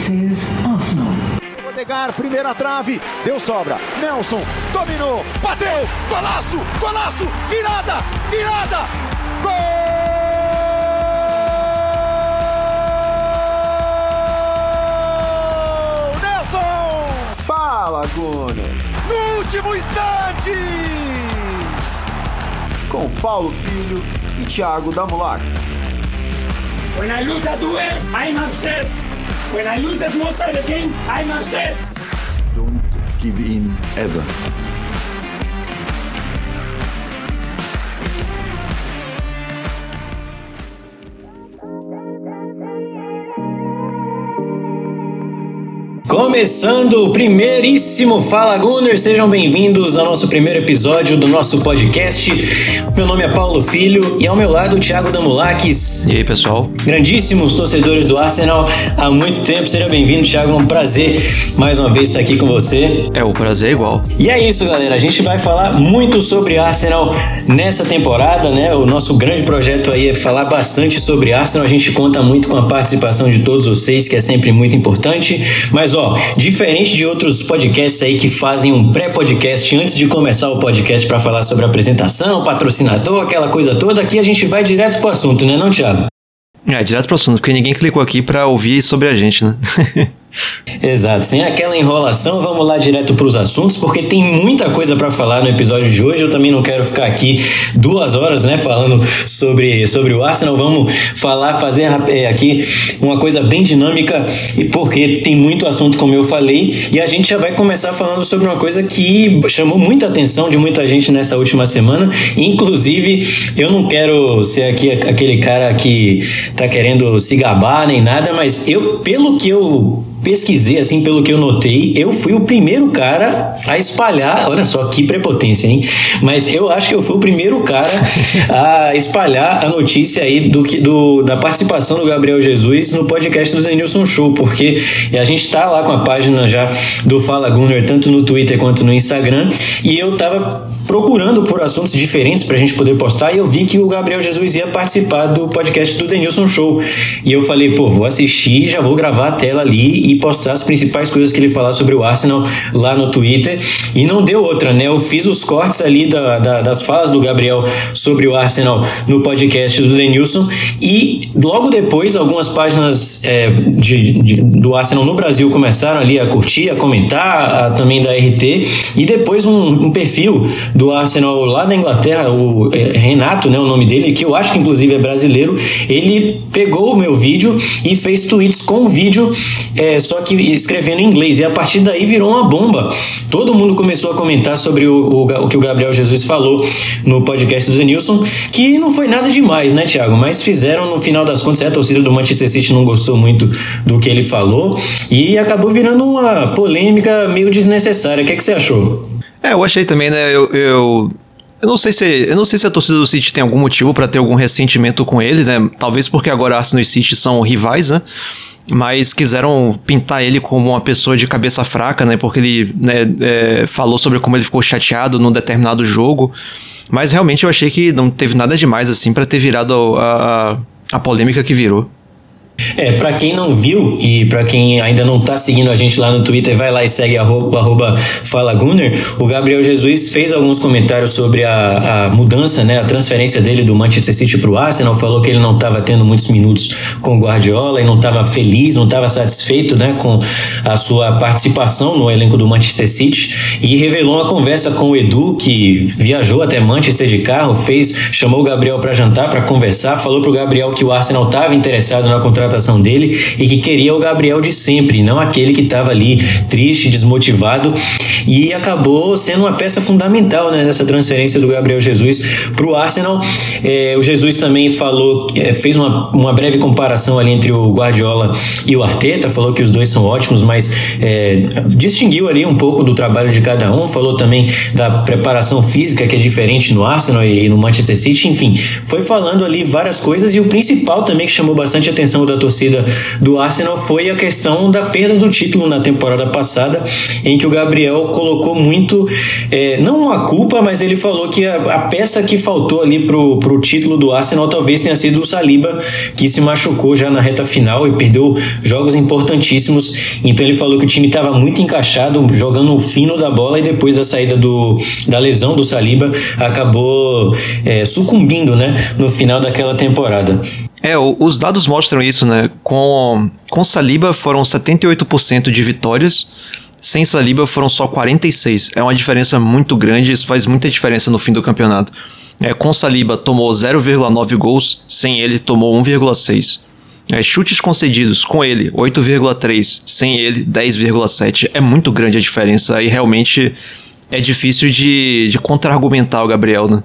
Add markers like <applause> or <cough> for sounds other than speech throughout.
This is Arsenal. Odegar, primeira trave, deu sobra. Nelson dominou, bateu, golaço, golaço, virada, virada, gol! Nelson! Fala, Gunner! No último instante! Com Paulo Filho e Thiago Damulac. When I lose a duel, I'm upset. When I lose small side games, I'm upset. Don't give in ever. Começando o primeiríssimo Fala Gunner, sejam bem-vindos ao nosso primeiro episódio do nosso podcast. Meu nome é Paulo Filho e ao meu lado o Thiago Damulakis. E aí, pessoal? Grandíssimos torcedores do Arsenal há muito tempo. Seja bem-vindo, Thiago. É um prazer mais uma vez estar aqui com você. É, o prazer é igual. E é isso, galera. A gente vai falar muito sobre Arsenal nessa temporada, né? O nosso grande projeto aí é falar bastante sobre Arsenal. A gente conta muito com a participação de todos vocês, que é sempre muito importante. Mas, ó, diferente de outros podcasts aí que fazem um pré-podcast antes de começar o podcast para falar sobre apresentação, patrocinador, aquela coisa toda, aqui a gente vai direto pro assunto, né, não, Thiago? É, direto pro assunto, porque ninguém clicou aqui para ouvir sobre a gente, né? <laughs> Exato, sem aquela enrolação, vamos lá direto para os assuntos, porque tem muita coisa para falar no episódio de hoje. Eu também não quero ficar aqui duas horas, né, falando sobre, sobre o Arsenal. Vamos falar, fazer é, aqui uma coisa bem dinâmica, porque tem muito assunto, como eu falei, e a gente já vai começar falando sobre uma coisa que chamou muita atenção de muita gente nessa última semana. Inclusive, eu não quero ser aqui aquele cara que tá querendo se gabar nem nada, mas eu, pelo que eu pesquisei, assim, pelo que eu notei, eu fui o primeiro cara a espalhar. Olha só que prepotência, hein? Mas eu acho que eu fui o primeiro cara <laughs> a espalhar a notícia aí do, do, da participação do Gabriel Jesus no podcast do Denilson Show, porque a gente tá lá com a página já do Fala Gunner, tanto no Twitter quanto no Instagram, e eu tava procurando por assuntos diferentes pra gente poder postar, e eu vi que o Gabriel Jesus ia participar do podcast do Denilson Show. E eu falei, pô, vou assistir, já vou gravar a tela ali e postar as principais coisas que ele falar sobre o Arsenal lá no Twitter. E não deu outra, né? Eu fiz os cortes ali da, da, das falas do Gabriel sobre o Arsenal no podcast do Denilson. E logo depois, algumas páginas é, de, de, do Arsenal no Brasil começaram ali a curtir, a comentar, a, também da RT. E depois um, um, perfil do Arsenal lá da Inglaterra, o é, Renato, né? O nome dele, que eu acho que inclusive é brasileiro. Ele pegou o meu vídeo e fez tweets com o vídeo. É, só que escrevendo em inglês. E a partir daí virou uma bomba. Todo mundo começou a comentar sobre o, o, o que o Gabriel Jesus falou no podcast do Denilson, que não foi nada demais, né, Thiago? Mas fizeram no final das contas. A torcida do Manchester City não gostou muito do que ele falou e acabou virando uma polêmica meio desnecessária. O que, é que você achou? É, eu achei também, né? Eu, eu, eu não sei se eu não sei se a torcida do City tem algum motivo para ter algum ressentimento com ele, né? Talvez porque agora Arsenal e City são rivais, né? mas quiseram pintar ele como uma pessoa de cabeça fraca, né? Porque ele né, é, falou sobre como ele ficou chateado num determinado jogo. Mas realmente eu achei que não teve nada demais assim para ter virado a, a, a polêmica que virou. É, para quem não viu e para quem ainda não tá seguindo a gente lá no Twitter, vai lá e segue arroba, arroba Fala Gunner. O Gabriel Jesus fez alguns comentários sobre a, a mudança, né, a transferência dele do Manchester City pro Arsenal. Falou que ele não estava tendo muitos minutos com o Guardiola e não estava feliz, não estava satisfeito, né, com a sua participação no elenco do Manchester City e revelou uma conversa com o Edu que viajou até Manchester de carro, fez, chamou o Gabriel para jantar para conversar, falou pro Gabriel que o Arsenal estava interessado na contratação contratação dele e que queria o Gabriel de sempre, não aquele que estava ali triste, desmotivado e acabou sendo uma peça fundamental né, nessa transferência do Gabriel Jesus para o Arsenal. É, o Jesus também falou, é, fez uma, uma breve comparação ali entre o Guardiola e o Arteta, falou que os dois são ótimos, mas é, distinguiu ali um pouco do trabalho de cada um, falou também da preparação física que é diferente no Arsenal e no Manchester City, enfim, foi falando ali várias coisas e o principal também que chamou bastante atenção da torcida do Arsenal foi a questão da perda do título na temporada passada, em que o Gabriel colocou muito, é, não a culpa, mas ele falou que a, a peça que faltou ali pro, pro título do Arsenal talvez tenha sido o Saliba, que se machucou já na reta final e perdeu jogos importantíssimos. Então ele falou que o time estava muito encaixado, jogando o fino da bola e depois da saída do, da lesão do Saliba acabou é, sucumbindo né, no final daquela temporada. É, os dados mostram isso, né? Com, com Saliba foram 78% de vitórias, sem Saliba foram só 46. É uma diferença muito grande, isso faz muita diferença no fim do campeonato. É, com Saliba tomou 0,9 gols, sem ele tomou 1,6. É, chutes concedidos com ele, 8,3. Sem ele, 10,7. É muito grande a diferença e realmente é difícil de, de contra-argumentar o Gabriel, né?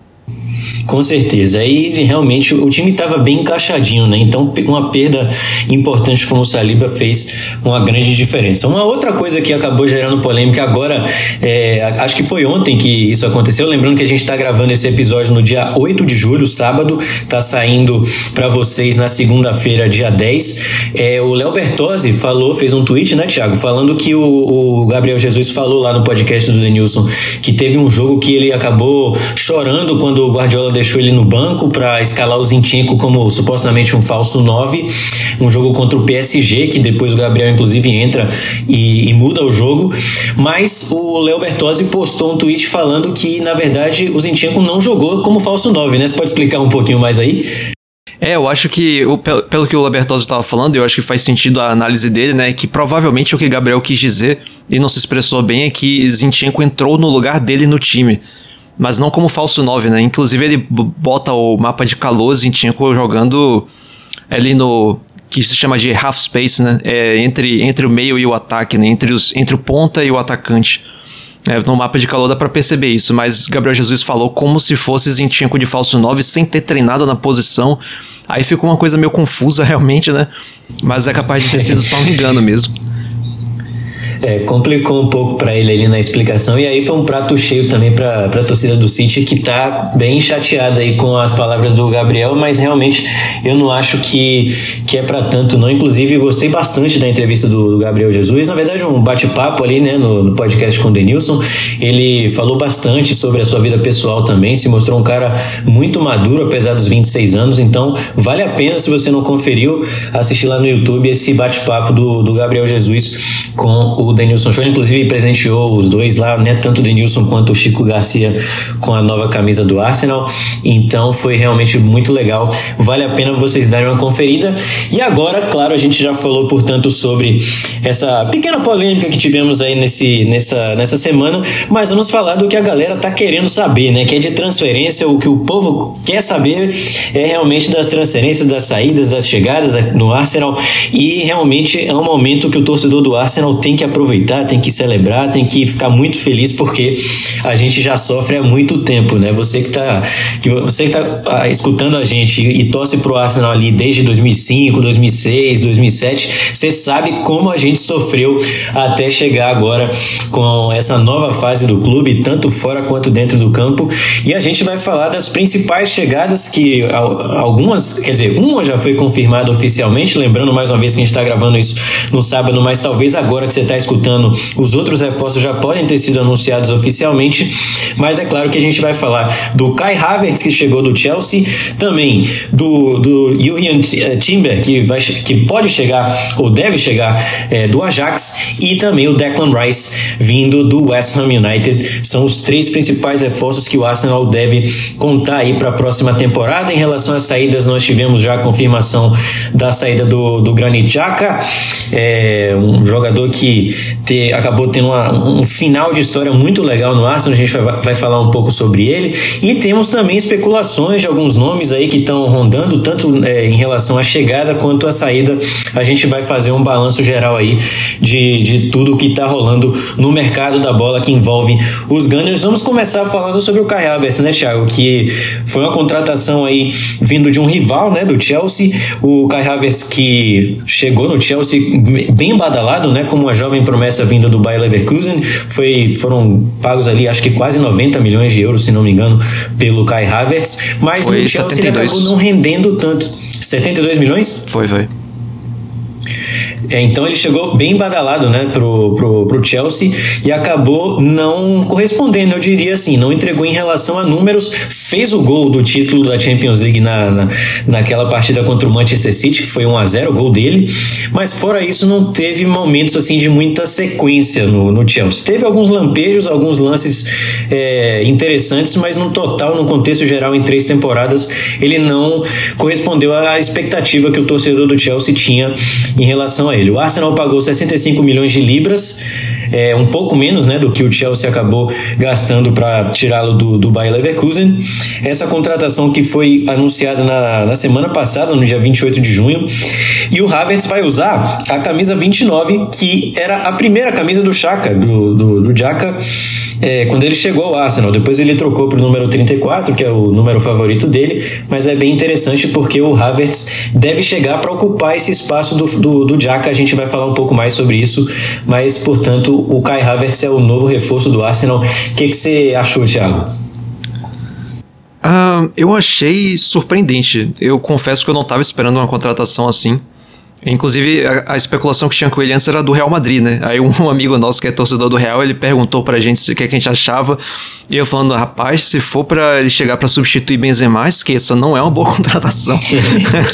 Com certeza. Aí realmente o time estava bem encaixadinho, né? Então uma perda importante como o Saliba fez uma grande diferença. Uma outra coisa que acabou gerando polêmica agora, é, acho que foi ontem que isso aconteceu. Lembrando que a gente está gravando esse episódio no dia 8 de julho, sábado, tá saindo para vocês na segunda-feira, dia 10. É, o Léo Bertozzi falou, fez um tweet, né, Thiago? Falando que o, o Gabriel Jesus falou lá no podcast do Denilson que teve um jogo que ele acabou chorando quando o Guardiola Guardiola deixou ele no banco para escalar o Zinchenko como supostamente um falso 9, um jogo contra o PSG, que depois o Gabriel inclusive entra e, e muda o jogo, mas o Léo Bertozzi postou um tweet falando que na verdade o Zinchenko não jogou como falso 9, né? Você pode explicar um pouquinho mais aí? É, eu acho que, pelo que o Labertoso estava falando, eu acho que faz sentido a análise dele, né? Que provavelmente o que Gabriel quis dizer, e não se expressou bem, é que Zinchenko entrou no lugar dele no time mas não como falso 9, né? Inclusive ele bota o mapa de Kalos em Tinko jogando ali no que se chama de half space, né? É, entre, entre o meio e o ataque, né? Entre, os, entre o ponta e o atacante. É, no mapa de calor dá pra perceber isso, mas Gabriel Jesus falou como se fosse Zinchenko de falso 9 sem ter treinado na posição. Aí ficou uma coisa meio confusa <laughs> realmente, né? Mas é capaz de ter sido só um engano mesmo. É, complicou um pouco para ele ali na explicação e aí foi um prato cheio também para a torcida do City que tá bem chateada aí com as palavras do Gabriel, mas realmente eu não acho que, que é para tanto não. Inclusive, gostei bastante da entrevista do, do Gabriel Jesus. Na verdade, um bate-papo ali, né, no, no, podcast com o Denilson. Ele falou bastante sobre a sua vida pessoal também, se mostrou um cara muito maduro, apesar dos 26 anos. Então, vale a pena, se você não conferiu, assistir lá no YouTube esse bate-papo do, do Gabriel Jesus com o Denilson Show, inclusive presenteou os dois lá, né? Tanto o Denilson quanto o Chico Garcia com a nova camisa do Arsenal. Então foi realmente muito legal. Vale a pena vocês darem uma conferida. E agora, claro, a gente já falou, portanto, sobre essa pequena polêmica que tivemos aí nesse, nessa, nessa semana, mas vamos falar do que a galera tá querendo saber, né? Que é de transferência, o que o povo quer saber é realmente das transferências, das saídas, das chegadas no Arsenal. E realmente é um momento que o torcedor do Arsenal tem que aproveitar, tem que celebrar, tem que ficar muito feliz porque a gente já sofre há muito tempo, né? Você que tá, que você que tá ah, escutando a gente e torce pro Arsenal ali desde 2005, 2006, 2007, você sabe como a gente sofreu até chegar agora com essa nova fase do clube, tanto fora quanto dentro do campo. E a gente vai falar das principais chegadas que algumas, quer dizer, uma já foi confirmada oficialmente, lembrando mais uma vez que a gente está gravando isso no sábado, mas talvez agora que você está escutando, os outros reforços já podem ter sido anunciados oficialmente, mas é claro que a gente vai falar do Kai Havertz, que chegou do Chelsea, também do, do Julian eh, Timber, que, vai, que pode chegar ou deve chegar é, do Ajax, e também o Declan Rice, vindo do West Ham United. São os três principais reforços que o Arsenal deve contar aí para a próxima temporada. Em relação às saídas, nós tivemos já a confirmação da saída do, do Granit Xhaka, é, um jogador que ter, acabou tendo uma, um final de história muito legal no Arsenal, a gente vai, vai falar um pouco sobre ele. E temos também especulações de alguns nomes aí que estão rondando, tanto é, em relação à chegada quanto à saída. A gente vai fazer um balanço geral aí de, de tudo que está rolando no mercado da bola que envolve os Gunners. Vamos começar falando sobre o Kai Havertz, né, Thiago? Que foi uma contratação aí vindo de um rival, né, do Chelsea. O Kai Havertz que chegou no Chelsea bem badalado, né, como uma jovem promessa vinda do Bayer Leverkusen. Foi, foram pagos ali, acho que quase 90 milhões de euros, se não me engano, pelo Kai Havertz. Mas foi no Chelsea 72. ele acabou não rendendo tanto. 72 milhões? Foi, foi. É, então ele chegou bem badalado né, pro, pro, pro Chelsea e acabou não correspondendo, eu diria assim, não entregou em relação a números, fez o gol do título da Champions League na, na, naquela partida contra o Manchester City, que foi 1 a 0 o gol dele, mas fora isso não teve momentos assim de muita sequência no, no Chelsea. Teve alguns lampejos, alguns lances é, interessantes, mas no total, no contexto geral, em três temporadas, ele não correspondeu à expectativa que o torcedor do Chelsea tinha em relação a ele. O Arsenal pagou 65 milhões de libras, é, um pouco menos né, do que o Chelsea acabou gastando para tirá-lo do, do Bayer Leverkusen. Essa contratação que foi anunciada na, na semana passada, no dia 28 de junho. E o Havertz vai usar a camisa 29, que era a primeira camisa do Chaka, do, do, do Jaka, é, quando ele chegou ao Arsenal. Depois ele trocou para o número 34, que é o número favorito dele, mas é bem interessante porque o Havertz deve chegar para ocupar esse espaço do, do, do. A gente vai falar um pouco mais sobre isso, mas portanto o Kai Havertz é o novo reforço do Arsenal. O que, que você achou, Thiago? Uh, eu achei surpreendente. Eu confesso que eu não estava esperando uma contratação assim. Inclusive, a, a, especulação que tinha com ele antes era do Real Madrid, né? Aí um <laughs> amigo nosso que é torcedor do Real, ele perguntou pra gente o que, é que a gente achava. E eu falando, rapaz, se for para ele chegar para substituir Benzema, esqueça, não é uma boa <laughs> contratação.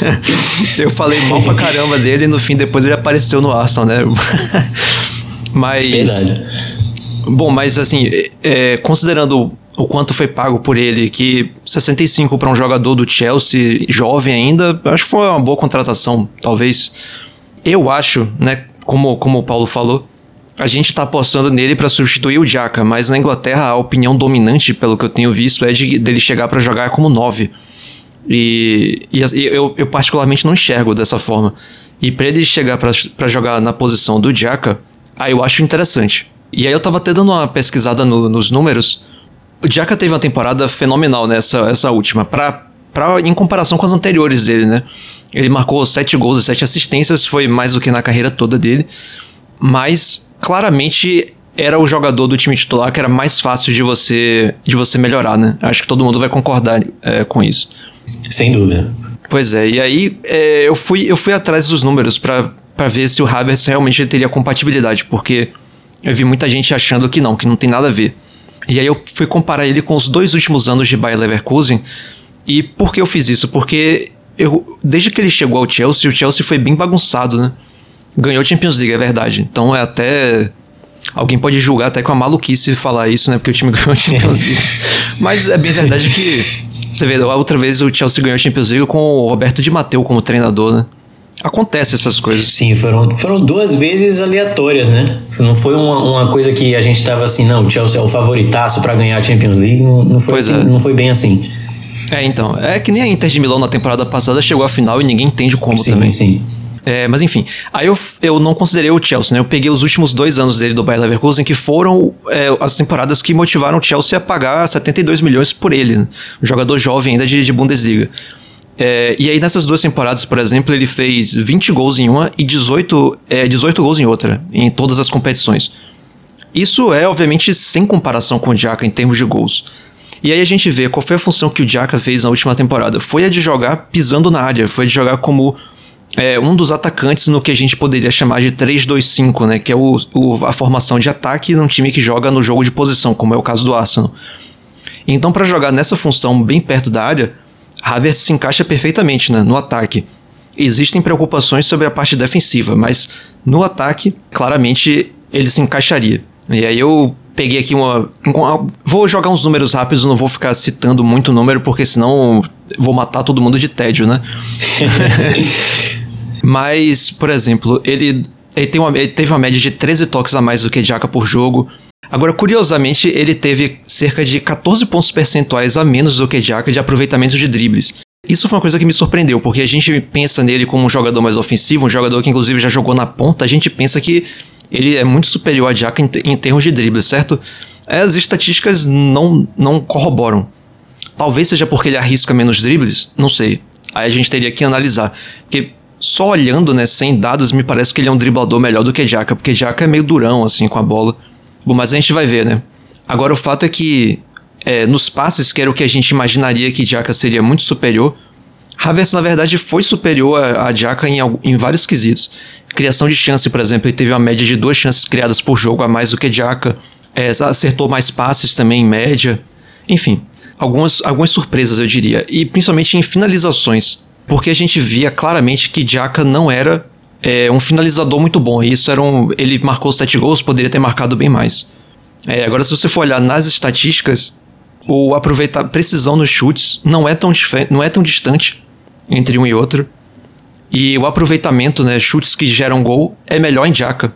<laughs> eu falei mal pra caramba dele e no fim depois ele apareceu no Arsenal, né? mas... Verdade. Bom, mas assim, é, considerando o quanto foi pago por ele, que 65 para um jogador do Chelsea, jovem ainda, acho que foi uma boa contratação, talvez. Eu acho, né, como, como o Paulo falou, a gente está apostando nele para substituir o Jaka, mas na Inglaterra a opinião dominante, pelo que eu tenho visto, é de dele chegar para jogar como 9. E, e, eu, eu, particularmente não enxergo dessa forma. E para ele chegar para jogar na posição do Jaka, aí eu acho interessante. E aí eu tava até dando uma pesquisada no, nos números. O Jaka teve uma temporada fenomenal nessa essa última, pra, pra, em comparação com as anteriores dele, né? Ele marcou sete gols e sete assistências, foi mais do que na carreira toda dele. Mas claramente era o jogador do time titular que era mais fácil de você de você melhorar, né? Acho que todo mundo vai concordar é, com isso. Sem dúvida. Pois é, e aí é, eu, fui, eu fui atrás dos números para ver se o Havertz realmente teria compatibilidade, porque eu vi muita gente achando que não, que não tem nada a ver. E aí eu fui comparar ele com os dois últimos anos de Bayer Leverkusen. E por que eu fiz isso? Porque eu, desde que ele chegou ao Chelsea, o Chelsea foi bem bagunçado, né? Ganhou Champions League, é verdade. Então é até. Alguém pode julgar até com a maluquice falar isso, né? Porque o time <laughs> ganhou Champions <laughs> League. Mas é bem verdade que. Você vê, a outra vez o Chelsea ganhou Champions League com o Roberto Di Matteo como treinador, né? Acontece essas coisas. Sim, foram, foram duas vezes aleatórias, né? Não foi uma, uma coisa que a gente estava assim, não, o Chelsea é o favoritaço para ganhar a Champions League. Não, não, foi assim, é. não foi bem assim. É, então. É que nem a Inter de Milão na temporada passada chegou à final e ninguém entende como sim, também. Sim, é, mas enfim, aí eu, eu não considerei o Chelsea, né? Eu peguei os últimos dois anos dele do Bayer Leverkusen, que foram é, as temporadas que motivaram o Chelsea a pagar 72 milhões por ele, né? um jogador jovem ainda de, de Bundesliga. É, e aí nessas duas temporadas, por exemplo, ele fez 20 gols em uma e 18, é, 18 gols em outra, em todas as competições. Isso é, obviamente, sem comparação com o Jaka em termos de gols. E aí a gente vê qual foi a função que o Jaka fez na última temporada. Foi a de jogar pisando na área, foi a de jogar como é, um dos atacantes no que a gente poderia chamar de 3-2-5, né? Que é o, o, a formação de ataque num time que joga no jogo de posição, como é o caso do Arsenal. Então, para jogar nessa função bem perto da área, Havertz se encaixa perfeitamente né, no ataque. Existem preocupações sobre a parte defensiva, mas no ataque, claramente, ele se encaixaria. E aí eu peguei aqui uma. Vou jogar uns números rápidos, não vou ficar citando muito número, porque senão vou matar todo mundo de tédio, né? <laughs> Mas, por exemplo, ele, ele, tem uma, ele teve uma média de 13 toques a mais do que Jaka por jogo. Agora, curiosamente, ele teve cerca de 14 pontos percentuais a menos do que Jaka de aproveitamento de dribles. Isso foi uma coisa que me surpreendeu, porque a gente pensa nele como um jogador mais ofensivo, um jogador que inclusive já jogou na ponta, a gente pensa que ele é muito superior a Jaka em, termos de dribles, certo? As estatísticas não, não corroboram. Talvez seja porque ele arrisca menos dribles, não sei. Aí a gente teria que analisar. Porque só olhando, né, sem dados, me parece que ele é um driblador melhor do que Jaka, porque Jaka é meio durão, assim, com a bola. Bom, mas a gente vai ver, né? Agora, o fato é que é, nos passes, que era o que a gente imaginaria que Jaka seria muito superior, Havertz, na verdade, foi superior a, a em, em vários quesitos. Criação de chance, por exemplo, ele teve uma média de duas chances criadas por jogo a mais do que Jaka. É, acertou mais passes também em média. Enfim, algumas, algumas surpresas, eu diria. E principalmente em finalizações. Porque a gente via claramente que Jaka não era é, um finalizador muito bom. Isso era um, ele marcou sete gols, poderia ter marcado bem mais. É, agora, se você for olhar nas estatísticas, o aproveitar precisão nos chutes não é tão, não é tão distante entre um e outro. E o aproveitamento, né, chutes que geram gol, é melhor em Jaka.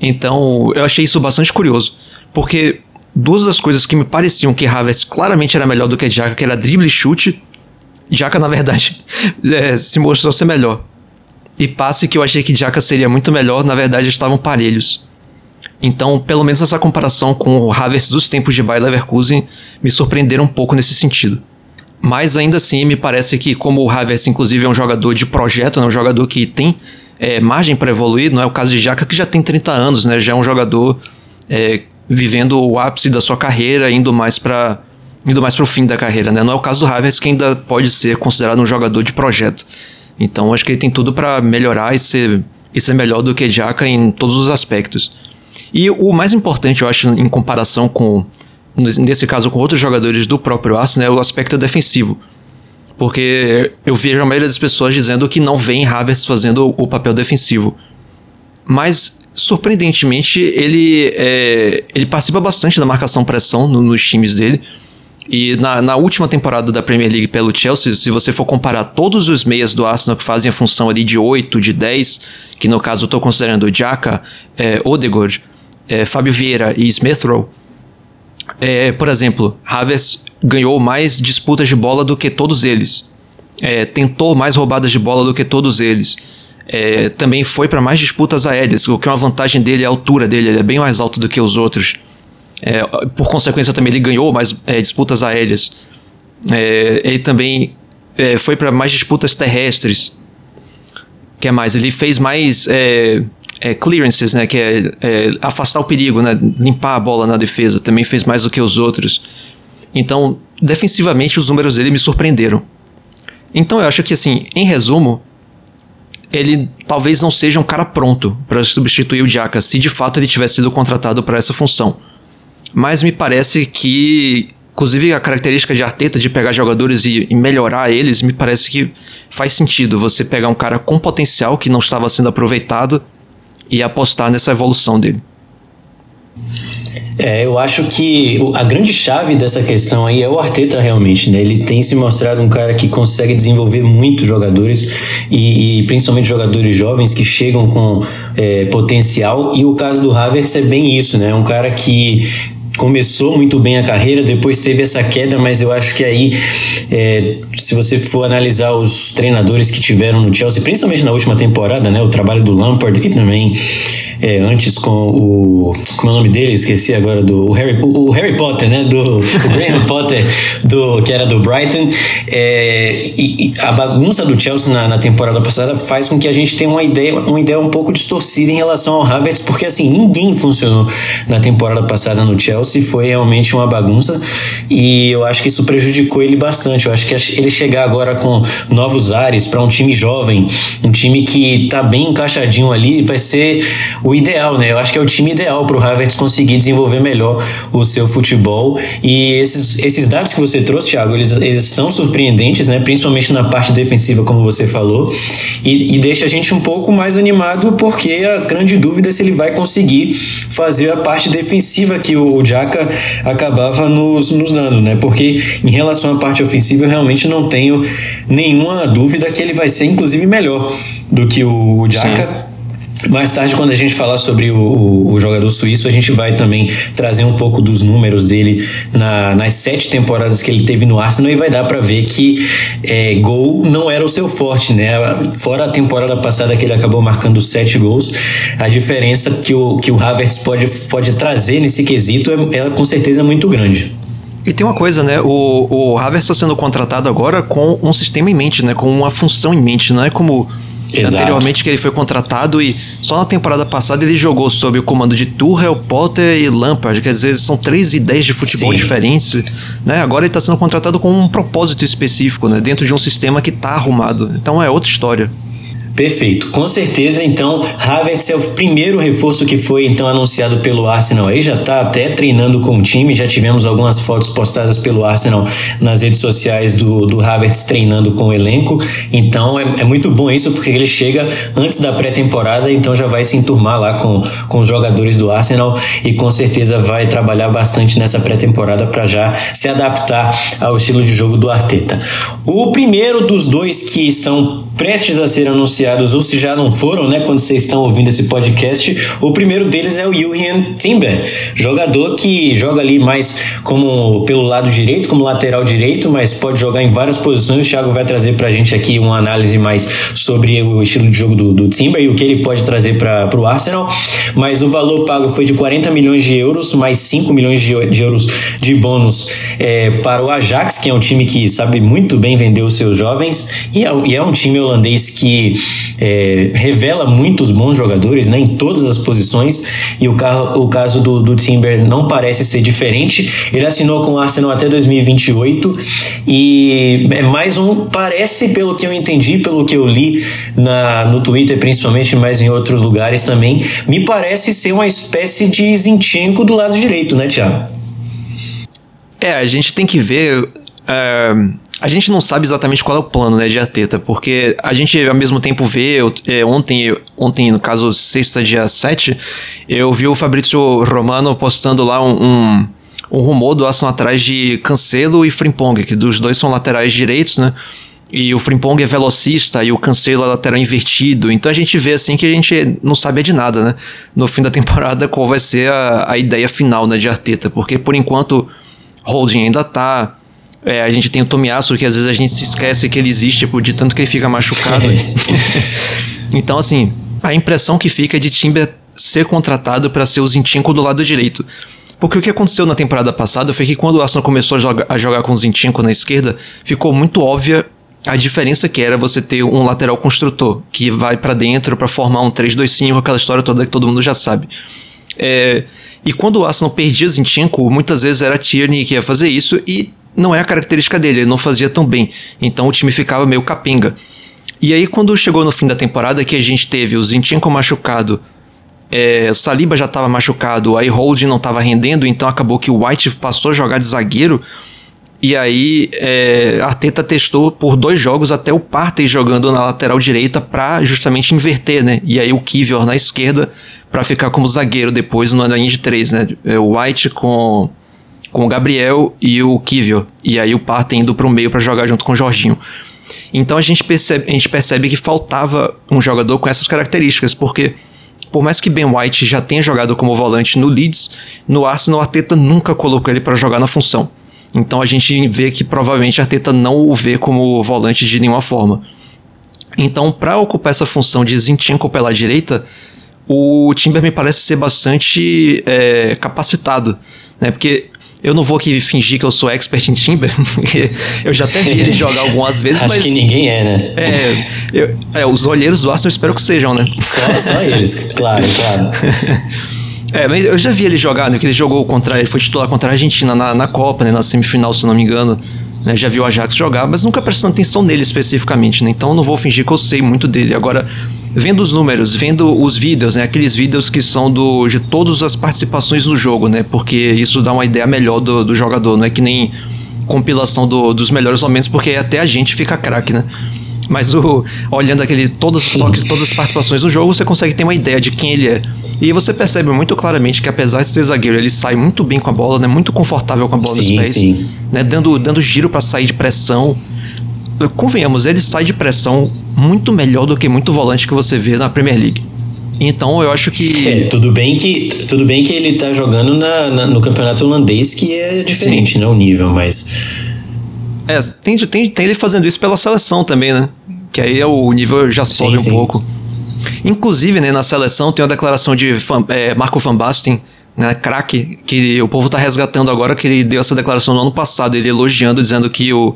Então, eu achei isso bastante curioso. Porque duas das coisas que me pareciam que Havertz claramente era melhor do que Jaka, que era drible e chute, Jaka, na verdade, <laughs> é, se mostrou ser melhor. E passe que eu achei que Jaka seria muito melhor, na verdade estavam parelhos. Então, pelo menos essa comparação com o Havertz dos tempos de Bayer Leverkusen me surpreenderam um pouco nesse sentido. Mas ainda assim, me parece que como o Havertz inclusive é um jogador de projeto, né, um jogador que tem é, margem para evoluir, não é o caso de Jaka que já tem 30 anos, né, já é um jogador é, vivendo o ápice da sua carreira, indo mais para indo mais para o fim da carreira, né? Não é o caso do Havertz que ainda pode ser considerado um jogador de projeto. Então, acho que ele tem tudo para melhorar e ser, e ser melhor do que Jaka em todos os aspectos. E o mais importante, eu acho, em comparação com, nesse caso, com outros jogadores do próprio Arsenal, é o aspecto defensivo. Porque eu vejo a maioria das pessoas dizendo que não vem Havertz fazendo o papel defensivo. Mas, surpreendentemente, ele, é, ele participa bastante da marcação-pressão no, nos times dele. E na, na, última temporada da Premier League pelo Chelsea, se você for comparar todos os meias do Arsenal que fazem a função ali de 8, de 10, que no caso eu estou considerando o Jaka, é, Odegaard, é, Fábio Vieira e Smith Rowe, é, por exemplo, Havertz ganhou mais disputas de bola do que todos eles. É, tentou mais roubadas de bola do que todos eles. É, também foi para mais disputas aéreas, o que é uma vantagem dele a altura dele, ele é bem mais alto do que os outros. É, por consequência, também ele ganhou mais é, disputas aéreas. É, ele também foi para mais disputas terrestres. que é mais? Ele fez mais é, clearances, né, que é, é, afastar o perigo, né, limpar a bola na defesa, também fez mais do que os outros. Então, defensivamente, os números dele me surpreenderam. Então, eu acho que, assim, em resumo, ele talvez não seja um cara pronto para substituir o Jaka, se de fato ele tivesse sido contratado para essa função. Mas me parece que, inclusive, a característica de Arteta de pegar jogadores e, e melhorar eles, me parece que faz sentido você pegar um cara com potencial que não estava sendo aproveitado e apostar nessa evolução dele. É, eu acho que a grande chave dessa questão aí é o Arteta realmente, né? Ele tem se mostrado um cara que consegue desenvolver muitos jogadores e, e principalmente jogadores jovens que chegam com é, potencial e o caso do Havertz é bem isso, né? Um cara que começou muito bem a carreira, depois teve essa queda, mas eu acho que aí, é, se você for analisar os treinadores que tiveram no Chelsea, principalmente na última temporada, né, o trabalho do Lampard e também é, antes com o. Como é o nome dele? Esqueci agora do. O Harry, o, o Harry Potter, né? Do o Graham <laughs> Potter, do, que era do Brighton. É, e, e, a bagunça do Chelsea na, na, temporada passada faz com que a gente tenha uma ideia, uma ideia um pouco distorcida em relação ao Havertz, porque assim, ninguém funcionou na temporada passada no Chelsea, foi realmente uma bagunça. E eu acho que isso prejudicou ele bastante. Eu acho que ele chegar agora com novos ares para um time jovem, um time que tá bem encaixadinho ali, vai ser o ideal, né? Eu acho que é o time ideal para o Havertz conseguir desenvolver melhor o seu futebol. E esses, esses dados que você trouxe, Thiago, eles, eles são surpreendentes, né? Principalmente na parte defensiva, como você falou, e, e deixa a gente um pouco mais animado porque a grande dúvida é se ele vai conseguir fazer a parte defensiva que o Jaka acabava nos, nos dando, né? Porque em relação à parte ofensiva, eu realmente não tenho nenhuma dúvida que ele vai ser, inclusive, melhor do que o Jaka. Mais tarde, quando a gente falar sobre o, o, o, jogador suíço, a gente vai também trazer um pouco dos números dele na, nas sete temporadas que ele teve no Arsenal e vai dar para ver que é, gol não era o seu forte, né? Fora a temporada passada que ele acabou marcando sete gols, a diferença que o, que o Havertz pode, pode trazer nesse quesito é, é com certeza muito grande. E tem uma coisa, né? O, o Havertz está sendo contratado agora com um sistema em mente, né? Com uma função em mente. Não é como Exato. anteriormente que ele foi contratado e só na temporada passada ele jogou sob o comando de Tuchel, Potter e Lampard, que às vezes são três ideias de futebol Sim. diferentes, né? Agora ele está sendo contratado com um propósito específico, né? Dentro de um sistema que está arrumado. Então é outra história. Perfeito, com certeza. Então, Havertz é o primeiro reforço que foi então anunciado pelo Arsenal. Aí já está até treinando com o time. Já tivemos algumas fotos postadas pelo Arsenal nas redes sociais do, do Havertz treinando com o elenco. Então é, é muito bom isso porque ele chega antes da pré-temporada, então já vai se enturmar lá com, com os jogadores do Arsenal e com certeza vai trabalhar bastante nessa pré-temporada para já se adaptar ao estilo de jogo do Arteta. O primeiro dos dois que estão prestes a ser anunciados ou se já não foram, né, quando vocês estão ouvindo esse podcast, o primeiro deles é o Julian Timber, jogador que joga ali mais como pelo lado direito, como lateral direito, mas pode jogar em várias posições. O Thiago vai trazer pra gente aqui uma análise mais sobre o estilo de jogo do, do Timber e o que ele pode trazer para o Arsenal. Mas o valor pago foi de 40 milhões de euros, mais 5 milhões de, de euros de bônus é, para o Ajax, que é um time que sabe muito bem vender os seus jovens, e é, e é um time holandês que é, revela muitos bons jogadores né, em todas as posições, e o, carro, o caso do, do Timber não parece ser diferente. Ele assinou com o Arsenal até 2028 e é mais um, parece, pelo que eu entendi, pelo que eu li na, no Twitter, principalmente, mas em outros lugares também, me parece ser uma espécie de Zinchenko do lado direito, né, Thiago? É, a gente tem que ver. é, a gente não sabe exatamente qual é o plano né, de Arteta, porque a gente ao mesmo tempo vê. é, ontem, ontem, no caso, sexta, dia 7, eu vi o Fabrício Romano postando lá um, um, um rumor do Arsenal atrás de Cancelo e Frimpong, que dos dois são laterais direitos, né? E o Frimpong é velocista e o Cancelo é lateral invertido. Então a gente vê assim que a gente não sabe de nada, né? No fim da <laughs> temporada, qual vai ser a, a ideia final né, de Arteta. Porque por enquanto, Holding ainda tá. É, a gente tem o Tomiasso, que às vezes a gente se esquece que ele existe, tipo, de tanto que ele fica machucado. <laughs> então, assim, a impressão que fica é de Timber ser contratado para ser o Zinchenko do lado direito. Porque o que aconteceu na temporada passada foi que quando o Arsenal começou a jogar, a jogar com o Zinchenko na esquerda, ficou muito óbvia a diferença que era você ter um lateral construtor, que vai para dentro para formar um 3-2-5, aquela história toda que todo mundo já sabe. É, e quando o Arsenal perdia Zinchenko, muitas vezes era Tierney que ia fazer isso e não é a característica dele, ele não fazia tão bem. Então o time ficava meio capenga. E aí quando chegou no fim da temporada que a gente teve o Zinchenko machucado, é, o Saliba já estava machucado, aí Holding não estava rendendo, então acabou que o White passou a jogar de zagueiro. E aí é, Arteta testou por dois jogos até o Partey jogando na lateral direita para justamente inverter, né? E aí o Kivior na esquerda para ficar como zagueiro depois no linha de três, né? É, O White com com o Gabriel e o Kivior. E aí o Partey indo para o meio para jogar junto com o Jorginho. Então a gente, percebe, a gente percebe que faltava um jogador com essas características, porque por mais que Ben White já tenha jogado como volante no Leeds, no Arsenal Arteta nunca colocou ele para jogar na função. Então a gente vê que provavelmente Arteta não o vê como volante de nenhuma forma. Então, para ocupar essa função de Zinchenko pela direita, o Timber me parece ser bastante é, capacitado, né? Porque eu não vou aqui fingir que eu sou expert em Timber, <laughs> porque eu já até vi ele jogar algumas <laughs> vezes, Acho mas que ninguém é, né? é, eu- é, os olheiros do Arsenal eu espero que sejam, né? Só, só <laughs> eles, claro, claro. É, mas eu já vi ele jogar, né? Que ele jogou contra. Ele foi titular contra a Argentina na, na Copa, né? Na semifinal, se eu não me engano. Né, já vi o Ajax jogar, mas nunca prestando atenção nele especificamente, né? Então eu não vou fingir que eu sei muito dele. Agora, vendo os números, vendo os vídeos, né? Aqueles vídeos que são do, de todas as participações no jogo, né? Porque isso dá uma ideia melhor do, do jogador. Não é que nem compilação do- dos melhores momentos, porque até a gente fica craque, né? Mas o, olhando aquele, todas, só que todas as participações no jogo, você consegue ter uma ideia de quem ele é. E você percebe muito claramente que apesar de ser zagueiro, ele sai muito bem com a bola, né? Muito confortável com a bola Sim, nos pés. sim. Né? Dando, dando giro para sair de pressão. Convenhamos, ele sai de pressão muito melhor do que muito volante que você vê na Premier League. Então eu acho que. É, tudo bem que tudo bem que ele tá jogando na, na- no campeonato holandês que é diferente, né, o nível, mas É, tem, tem, tem ele fazendo isso pela seleção também, né? Que aí é o nível já sobe um sim. pouco. Inclusive, né, na seleção tem uma declaração de Van- é, Marco Van Basten, né, craque, que o povo tá resgatando agora, que ele deu essa declaração no ano passado, ele elogiando, dizendo que o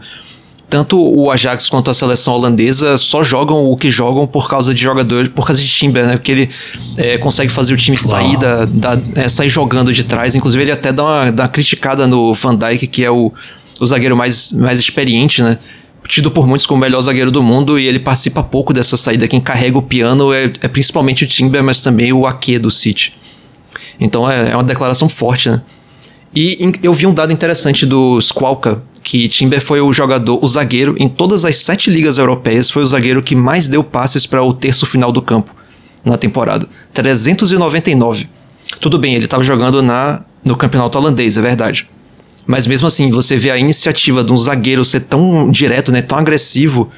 tanto o Ajax quanto a seleção holandesa só jogam o que jogam por causa de jogador, por causa de Timber, né? Porque ele é, consegue fazer o time sair, da, da é, sair jogando de trás. Inclusive, ele até dá uma, dá uma criticada no Van Dijk, que é o, o zagueiro mais, mais experiente, né? Tido por muitos como o melhor zagueiro do mundo, e ele participa pouco dessa saída. Quem carrega o piano é, é principalmente o Timber, mas também o Ake do City. Então é, é uma declaração forte, né? E eu vi um dado interessante do Squawka, que Timber foi o jogador, o zagueiro, em todas as sete ligas europeias, foi o zagueiro que mais deu passes para o terço final do campo na temporada. 399. Tudo bem, ele estava jogando na, no campeonato holandês, é verdade. Mas mesmo assim, você vê a iniciativa de um zagueiro ser tão direto, né, tão agressivo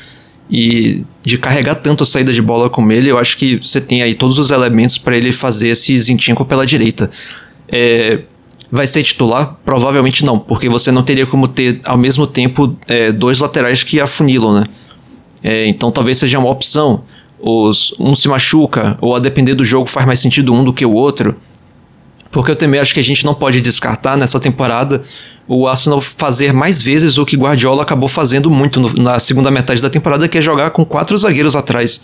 e de carregar tanto a saída de bola como ele, eu acho que você tem aí todos os elementos para ele fazer esse Zinchenko pela direita. É, vai ser titular? Provavelmente não, porque você não teria como ter ao mesmo tempo é, dois laterais que afunilam, né? É, então talvez seja uma opção. Os, um se machuca, ou a depender do jogo faz mais sentido um do que o outro. Porque eu também acho que a gente não pode descartar nessa temporada o Arsenal fazer mais vezes o que Guardiola acabou fazendo muito no, na segunda metade da temporada, que é jogar com quatro zagueiros atrás.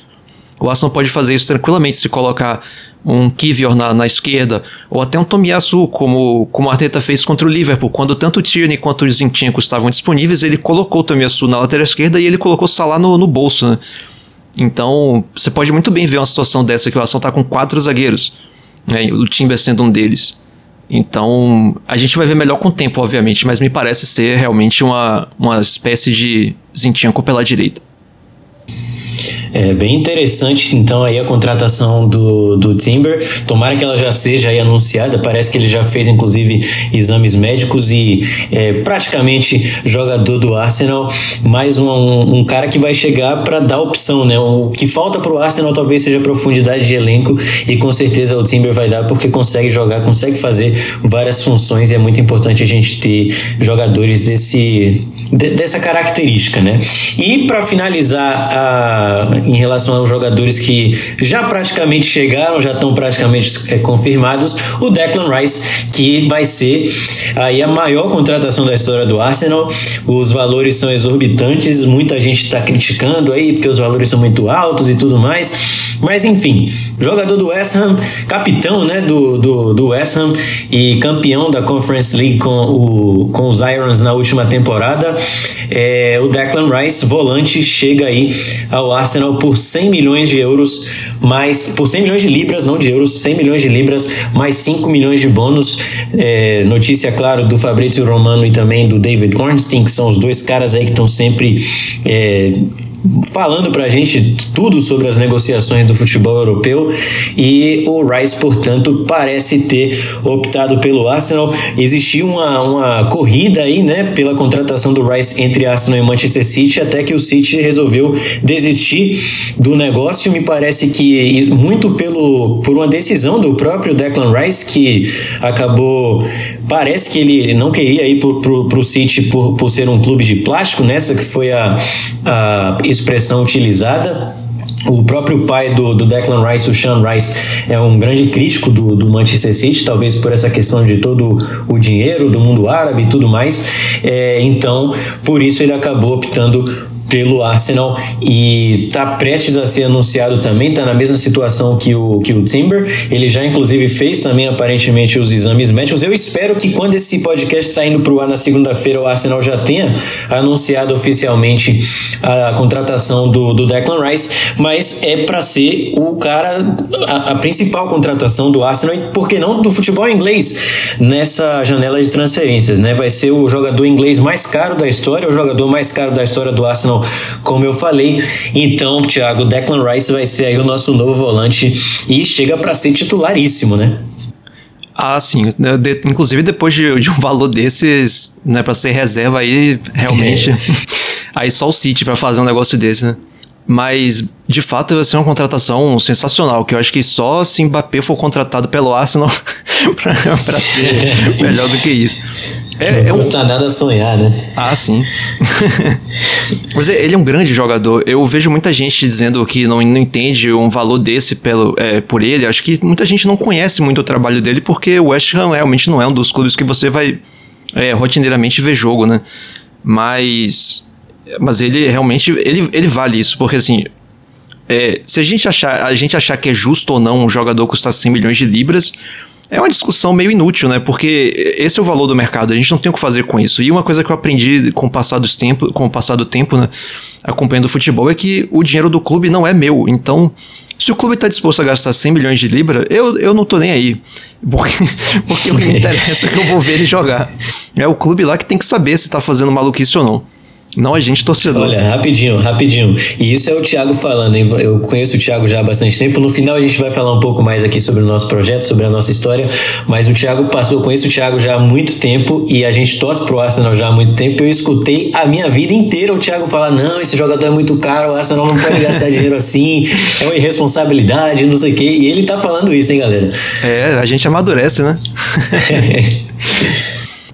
O Arsenal pode fazer isso tranquilamente se colocar um Kivior na, na esquerda, ou até um Tomiyasu, como, como o Arteta fez contra o Liverpool. Quando tanto o Tierney quanto o Zinchenko estavam disponíveis, ele colocou o Tomiyasu na lateral esquerda e ele colocou o Salah no, no bolso, né? Então, você pode muito bem ver uma situação dessa que o Arsenal está com quatro zagueiros, né? o Timber sendo um deles. Então, a gente vai ver melhor com o tempo, obviamente, mas me parece ser realmente uma, uma espécie de Zinchenko pela direita. É bem interessante, então, aí a contratação do, do Timber. Tomara que ela já seja aí anunciada. Parece que ele já fez, inclusive, exames médicos e é praticamente jogador do Arsenal. Mais um, um cara que vai chegar para dar opção, né? O que falta para o Arsenal talvez seja profundidade de elenco e com certeza o Timber vai dar porque consegue jogar, consegue fazer várias funções e é muito importante a gente ter jogadores desse, dessa característica, né? E para finalizar a em relação aos jogadores que já praticamente chegaram, já estão praticamente é, confirmados, o Declan Rice, que vai ser aí a maior contratação da história do Arsenal. Os valores são exorbitantes, muita gente está criticando aí porque os valores são muito altos e tudo mais. Mas enfim, jogador do West Ham, capitão né, do, do, do West Ham e campeão da Conference League com, o, com os Irons na última temporada. É, o Declan Rice, volante, chega aí ao Arsenal por 100 milhões de euros, mais por 100 milhões de libras, não de euros, 100 milhões de libras, mais 5 milhões de bônus. É, notícia, claro, do Fabrício Romano e também do David Ornstein, que são os dois caras aí que estão sempre. É, falando para a gente tudo sobre as negociações do futebol europeu e o Rice, portanto, parece ter optado pelo Arsenal. Existiu uma, uma corrida aí, né, pela contratação do Rice entre Arsenal e Manchester City, até que o City resolveu desistir do negócio. Me parece que muito pelo por uma decisão do próprio Declan Rice que acabou parece que ele não queria ir para o City por, por ser um clube de plástico, nessa que foi a, a expressão utilizada. O próprio pai do, do Declan Rice, o Sean Rice, é um grande crítico do, do Manchester City, talvez por essa questão de todo o dinheiro do mundo árabe e tudo mais. É, então, por isso ele acabou optando pelo Arsenal e está prestes a ser anunciado também, está na mesma situação que o, que o Timber. Ele já, inclusive, fez também aparentemente os exames médicos. Eu espero que quando esse podcast está indo para o ar na segunda-feira, o Arsenal já tenha anunciado oficialmente a contratação do, do Declan Rice, mas é para ser o cara, a, a, principal contratação do Arsenal, e por que não do futebol inglês nessa janela de transferências, né? Vai ser o jogador inglês mais caro da história, o jogador mais caro da história do Arsenal como eu falei. Então, Thiago, Declan Rice vai ser aí o nosso novo volante e chega para ser titularíssimo, né? Ah, sim. De, inclusive, depois de, de, um valor desses, né, para ser reserva aí, realmente. É. <laughs> aí só o City para fazer um negócio desse, né? Mas, de fato, vai ser uma contratação sensacional, que eu acho que só se Mbappé for contratado pelo Arsenal <laughs> para ser <laughs> melhor do que isso. É, não custa é um... nada sonhar, né? Ah, sim. <laughs> Mas é, ele é um grande jogador. Eu vejo muita gente dizendo que não, não entende um valor desse pelo, é, por ele. Acho que muita gente não conhece muito o trabalho dele, porque o West Ham realmente não é um dos clubes que você vai é, rotineiramente ver jogo, né? Mas Mas ele realmente, ele, ele vale isso, porque assim, é, se a gente, achar, a gente achar que é justo ou não um jogador custar 100 milhões de libras, é uma discussão meio inútil, né? Porque esse é o valor do mercado, a gente não tem o que fazer com isso. E uma coisa que eu aprendi com o passar do tempo, com o passar do tempo, né, acompanhando o futebol, é que o dinheiro do clube não é meu. Então, se o clube está disposto a gastar 100 milhões de libras, eu, eu não tô nem aí. Porque, porque o que me <laughs> interessa é que eu vou ver ele jogar. É o clube lá que tem que saber se tá fazendo maluquice ou não. Não a gente torcedor. Olha, rapidinho, rapidinho. E isso é o Thiago falando, hein? Eu conheço o Thiago já há bastante tempo. No final a gente vai falar um pouco mais aqui sobre o nosso projeto, sobre a nossa história. Mas o Thiago passou, eu conheço o Thiago já há muito tempo e a gente torce pro Arsenal já há muito tempo. Eu escutei a minha vida inteira o Thiago falar: não, esse jogador é muito caro, o Arsenal não pode gastar <laughs> dinheiro assim, é uma irresponsabilidade, não sei o quê. E ele tá falando isso, hein, galera? É, a gente amadurece, né? <laughs>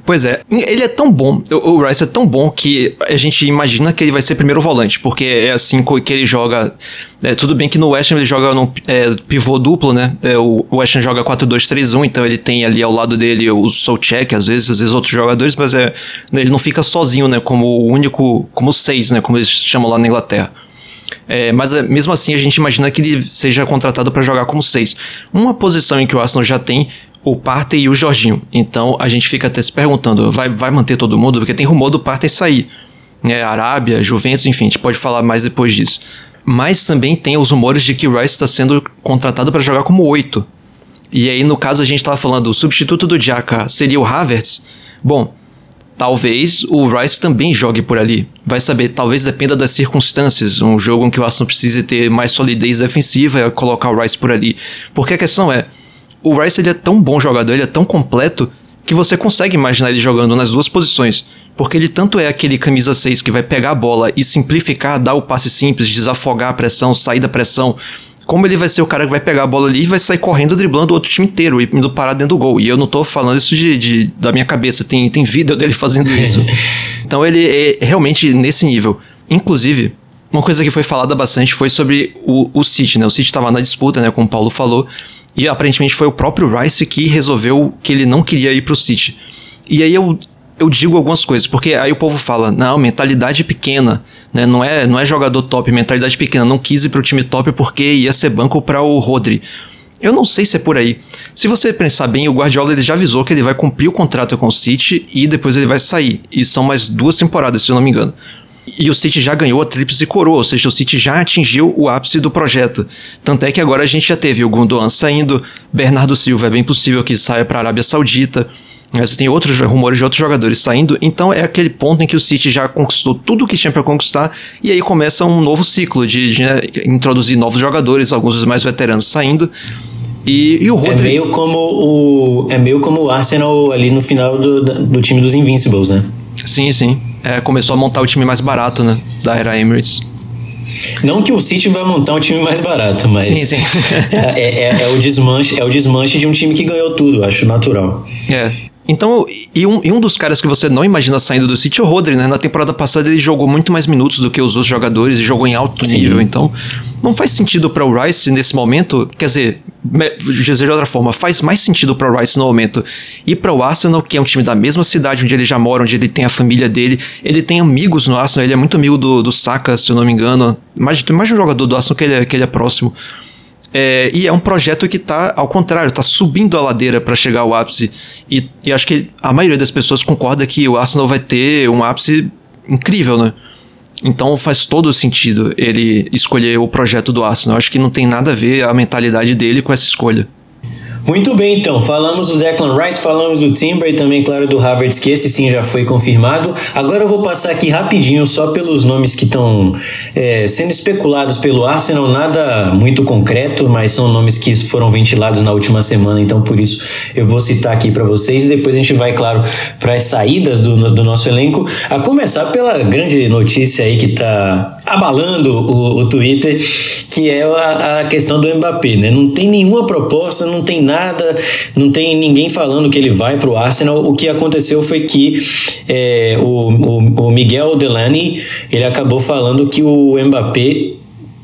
Pois é, ele é tão bom, o Rice é tão bom que a gente imagina que ele vai ser primeiro volante, porque é assim que ele joga. É, tudo bem que no West ele joga no é, pivô duplo, né? É, o West joga 4-2-3-1, então ele tem ali ao lado dele o Solcheck, às vezes, às vezes outros jogadores, mas é, ele não fica sozinho, né? Como o único, como seis, né? Como eles chamam lá na Inglaterra. É, mas é, mesmo assim a gente imagina que ele seja contratado para jogar como seis. Uma posição em que o Arsenal já tem o Partey e o Jorginho. Então a gente fica até se perguntando, vai, vai manter todo mundo? Porque tem rumor do Partey sair. Né? Arábia, Juventus, enfim, a gente pode falar mais depois disso. Mas também tem os rumores de que o Rice está sendo contratado para jogar como oito. E aí, no caso, a gente estava falando, o substituto do Jaka seria o Havertz. Bom, talvez o Rice também jogue por ali. Vai saber, talvez dependa das circunstâncias. Um jogo em que o Arsenal precise ter mais solidez defensiva, é colocar o Rice por ali. Porque a questão é, o Rice ele é tão bom jogador, ele é tão completo, que você consegue imaginar ele jogando nas duas posições. Porque ele tanto é aquele camisa 6 que vai pegar a bola e simplificar, dar o passe simples, desafogar a pressão, sair da pressão, como ele vai ser o cara que vai pegar a bola ali e vai sair correndo, driblando o outro time inteiro e indo parar dentro do gol. E eu não tô falando isso de, de da minha cabeça, tem, tem vídeo <laughs> dele fazendo isso. <laughs> então ele é realmente nesse nível. Inclusive, uma coisa que foi falada bastante foi sobre o, o City, né? O City estava na disputa, né? Como o Paulo falou. E aparentemente foi o próprio Rice que resolveu que ele não queria ir pro City. E aí eu, eu digo algumas coisas, porque aí o povo fala, não, mentalidade pequena, né? Não é, não é jogador top, mentalidade pequena, não quis ir pro time top porque ia ser banco para o Rodri. Eu não sei se é por aí. Se você pensar bem, o Guardiola ele já avisou que ele vai cumprir o contrato com o City e depois ele vai sair. E são mais duas temporadas, se eu não me engano. E o City já ganhou a tríplice coroa, ou seja, o City já atingiu o ápice do projeto. Tanto é que agora a gente já teve o Gundogan saindo, Bernardo Silva é bem possível que saia para a Arábia Saudita. Mas tem outros rumores de outros jogadores saindo, então é aquele ponto em que o City já conquistou tudo o que tinha para conquistar, e aí começa um novo ciclo de, de né, introduzir novos jogadores, alguns dos mais veteranos saindo. E, e o Rodri... É meio como o é meio como o Arsenal ali no final do, do time dos Invincibles, né? Sim, sim é, começou a montar o time mais barato, né? Da era Emirates. Não que o City vai montar um time mais barato, mas sim, sim. <laughs> é, é, é, o desmanche, é o desmanche de um time que ganhou tudo, acho natural. É. Então, e um, e um dos caras que você não imagina saindo do City é o Rodri, né? Na temporada passada ele jogou muito mais minutos do que os outros jogadores e jogou em alto sim. nível. Então, não faz sentido para o Rice nesse momento, quer dizer, dizer de outra forma, faz mais sentido para o Rice no momento e para o Arsenal, que é um time da mesma cidade onde ele já mora, onde ele tem a família dele, ele tem amigos no Arsenal, ele é muito amigo do, do Saka, se eu não me engano, mais, mais um jogador do Arsenal que ele é, que ele é próximo. É, e é um projeto que está, ao contrário, está subindo a ladeira para chegar ao ápice. E, e acho que a maioria das pessoas concorda que o Arsenal vai ter um ápice incrível, né? Então faz todo sentido ele escolher o projeto do Arsenal. Acho que não tem nada a ver a mentalidade dele com essa escolha. Muito bem, então. Falamos do Declan Rice, falamos do Timber e também, claro, do Havertz, que esse sim já foi confirmado. Agora eu vou passar aqui rapidinho só pelos nomes que estão é, sendo especulados pelo Arsenal. Nada muito concreto, mas são nomes que foram ventilados na última semana, então por isso eu vou citar aqui para vocês. E depois a gente vai, claro, para as saídas do, do nosso elenco. A começar pela grande notícia aí que está abalando o, o Twitter, que é a, a questão do Mbappé. Né? Não tem nenhuma proposta, não tem nada não tem ninguém falando que ele vai para o Arsenal. O que aconteceu foi que é, o, o, o Miguel Delaney ele acabou falando que o Mbappé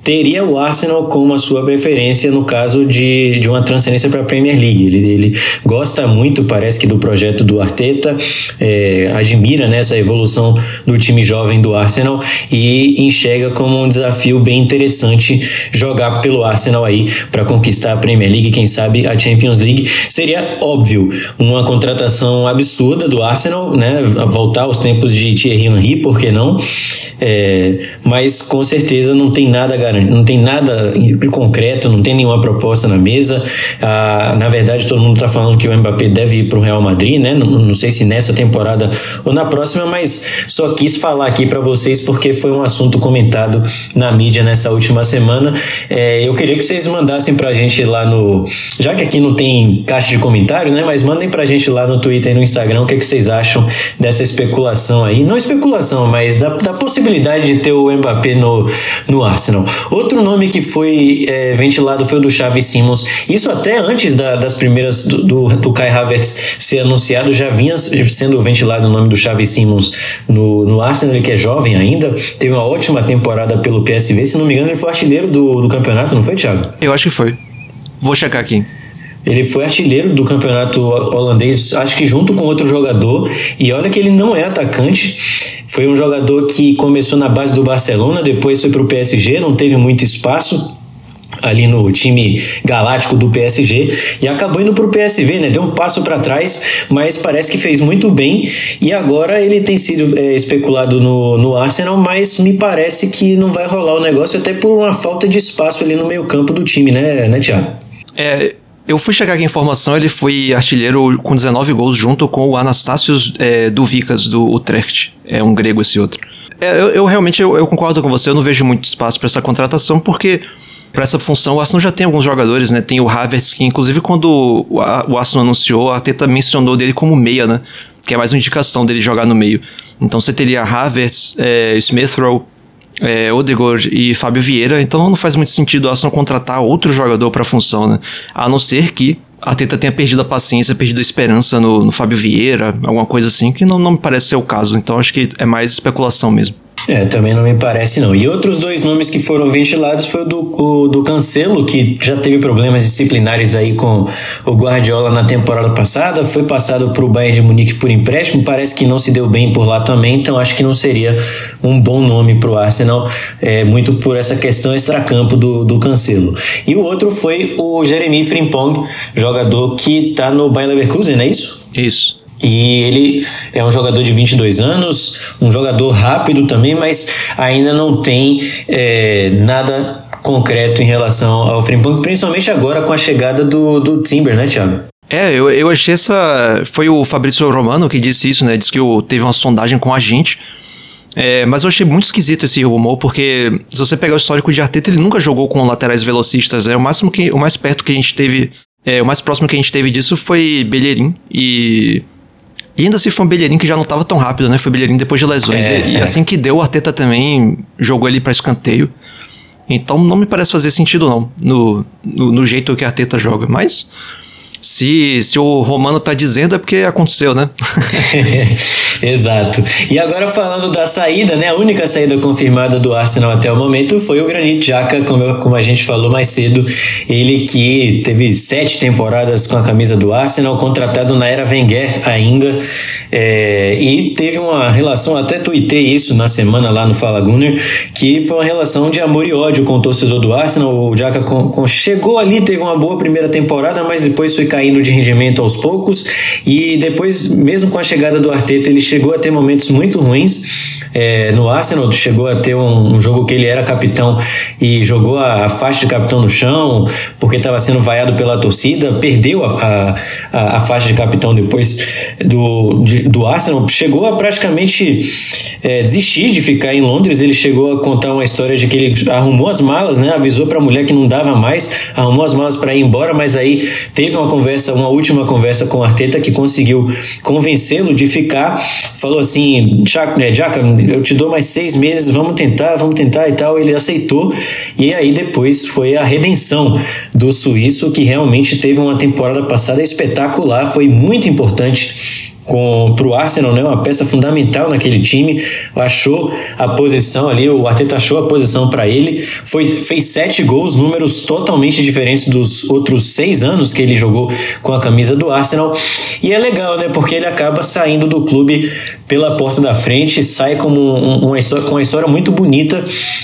teria o Arsenal como a sua preferência no caso de, de uma transferência para a Premier League. Ele, ele gosta muito, parece que, do projeto do Arteta, é, admira né, essa evolução do time jovem do Arsenal e enxerga como um desafio bem interessante jogar pelo Arsenal aí para conquistar a Premier League, quem sabe a Champions League. Seria óbvio uma contratação absurda do Arsenal, né? Voltar aos tempos de Thierry Henry, por que não? É, mas com certeza não tem nada garantido, não tem nada concreto, não tem nenhuma proposta na mesa. Ah, na verdade, todo mundo está falando que o Mbappé deve ir para o Real Madrid, né? Não, não, sei se nessa temporada ou na próxima, mas só quis falar aqui para vocês porque foi um assunto comentado na mídia nessa última semana. É, eu queria que vocês mandassem para a gente lá no. Já que aqui não tem caixa de comentário, né? Mas mandem para a gente lá no Twitter e no Instagram o que, é que vocês acham dessa especulação aí. Não especulação, mas da, da possibilidade de ter o Mbappé no, no Arsenal. Outro nome que foi é, ventilado foi o do Xavi Simons. Isso até antes da, das primeiras do, do, do Kai Havertz ser anunciado, já vinha sendo ventilado o nome do Xavi Simons no, no Arsenal, ele que é jovem ainda. Teve uma ótima temporada pelo PSV. Se não me engano, ele foi artilheiro do, do campeonato, não foi, Thiago? Eu acho que foi. Vou checar aqui. Ele foi artilheiro do campeonato holandês, acho que junto com outro jogador. E olha que ele não é atacante. Foi um jogador que começou na base do Barcelona, depois foi para o PSG, não teve muito espaço ali no time galáctico do PSG e acabou indo para o PSV, né? Deu um passo para trás, mas parece que fez muito bem e agora ele tem sido é, especulado no, no Arsenal, mas me parece que não vai rolar o negócio até por uma falta de espaço ali no meio campo do time, né, né Thiago? É, eu fui chegar aqui a informação, ele foi artilheiro com 19 gols junto com o Anastasios é, do Utrecht. É um grego esse outro. É, eu, eu, realmente eu, eu, concordo com você, eu não vejo muito espaço para essa contratação, porque para essa função o Arsenal já tem alguns jogadores, né? Tem o Havertz, que inclusive quando o, a, o Arsenal anunciou, a Teta mencionou dele como meia, né? Que é mais uma indicação dele jogar no meio. Então você teria Havertz, é, Smith Rowe, é, Odegaard e Fábio Vieira, então não faz muito sentido o Arsenal contratar outro jogador para a função, né? A não ser que a Teta tenha perdido a paciência, perdido a esperança no, no Fábio Vieira, alguma coisa assim, que não, não me parece ser o caso. Então acho que é mais especulação mesmo. É, também não me parece não. E outros dois nomes que foram ventilados foi o do, o, do Cancelo, que já teve problemas disciplinares aí com o Guardiola na temporada passada, foi passado para o Bayern de Munique por empréstimo, parece que não se deu bem por lá também, então acho que não seria um bom nome para o Arsenal, é, muito por essa questão extracampo do, do Cancelo. E o outro foi o Jeremy Frimpong, jogador que está no Bayern Leverkusen, não é isso? Isso. E ele é um jogador de 22 anos, um jogador rápido também, mas ainda não tem é, nada concreto em relação ao Frimpong, principalmente agora com a chegada do, do Timber, né, Thiago? É, eu, eu achei essa. Foi o Fabrício Romano que disse isso, né? Disse que teve uma sondagem com a gente. É, mas eu achei muito esquisito esse rumor, porque se você pegar o histórico de Arteta, ele nunca jogou com laterais velocistas. É o máximo que. O mais perto que a gente teve. É, o mais próximo que a gente teve disso foi Bellerin. E e ainda se foi um Bellerin que já não estava tão rápido, né? Foi Bellerin depois de lesões. É, e, é. assim que deu, o Arteta também jogou ele para escanteio. Então não me parece fazer sentido, não, no, no, no jeito que a Arteta joga. Mas se, se o Romano tá dizendo é porque aconteceu, né? <laughs> <laughs> Exato. E agora falando da saída, né? A única saída confirmada do Arsenal até o momento foi o Granit Xhaka, como, como a gente falou mais cedo. Ele que teve sete temporadas com a camisa do Arsenal, contratado na era Wenger ainda. É, e teve uma relação, até tuitei isso na semana lá no Fala Gunner, que foi uma relação de amor e ódio com o torcedor do Arsenal. O Xhaka com, com, chegou ali, teve uma boa primeira temporada, mas depois foi caindo de rendimento aos poucos. E depois, mesmo com a chegada do Arteta, ele chegou a ter momentos muito ruins. É, no Arsenal chegou a ter um, um, jogo que ele era capitão e jogou a, a faixa de capitão no chão porque estava sendo vaiado pela torcida, perdeu a, a, a, faixa de capitão depois do, de, do Arsenal, chegou a praticamente é, desistir de ficar em Londres. Ele chegou a contar uma história de que ele arrumou as malas, né, avisou para a mulher que não dava mais, arrumou as malas para ir embora, mas aí teve uma conversa, uma última conversa com o Arteta que conseguiu convencê-lo de ficar. Falou assim, né, Jaca, eu te dou mais seis meses, vamos tentar, vamos tentar e tal. Ele aceitou e aí depois foi a redenção do suíço que realmente teve uma temporada passada espetacular, foi muito importante para o Arsenal, né? Uma peça fundamental naquele time. Achou a posição ali, o Arteta achou a posição para ele. Foi, fez sete gols, números totalmente diferentes dos outros seis anos que ele jogou com a camisa do Arsenal. E é legal, né? Porque ele acaba saindo do clube pela porta da frente, sai como uma história, com uma história muito bonita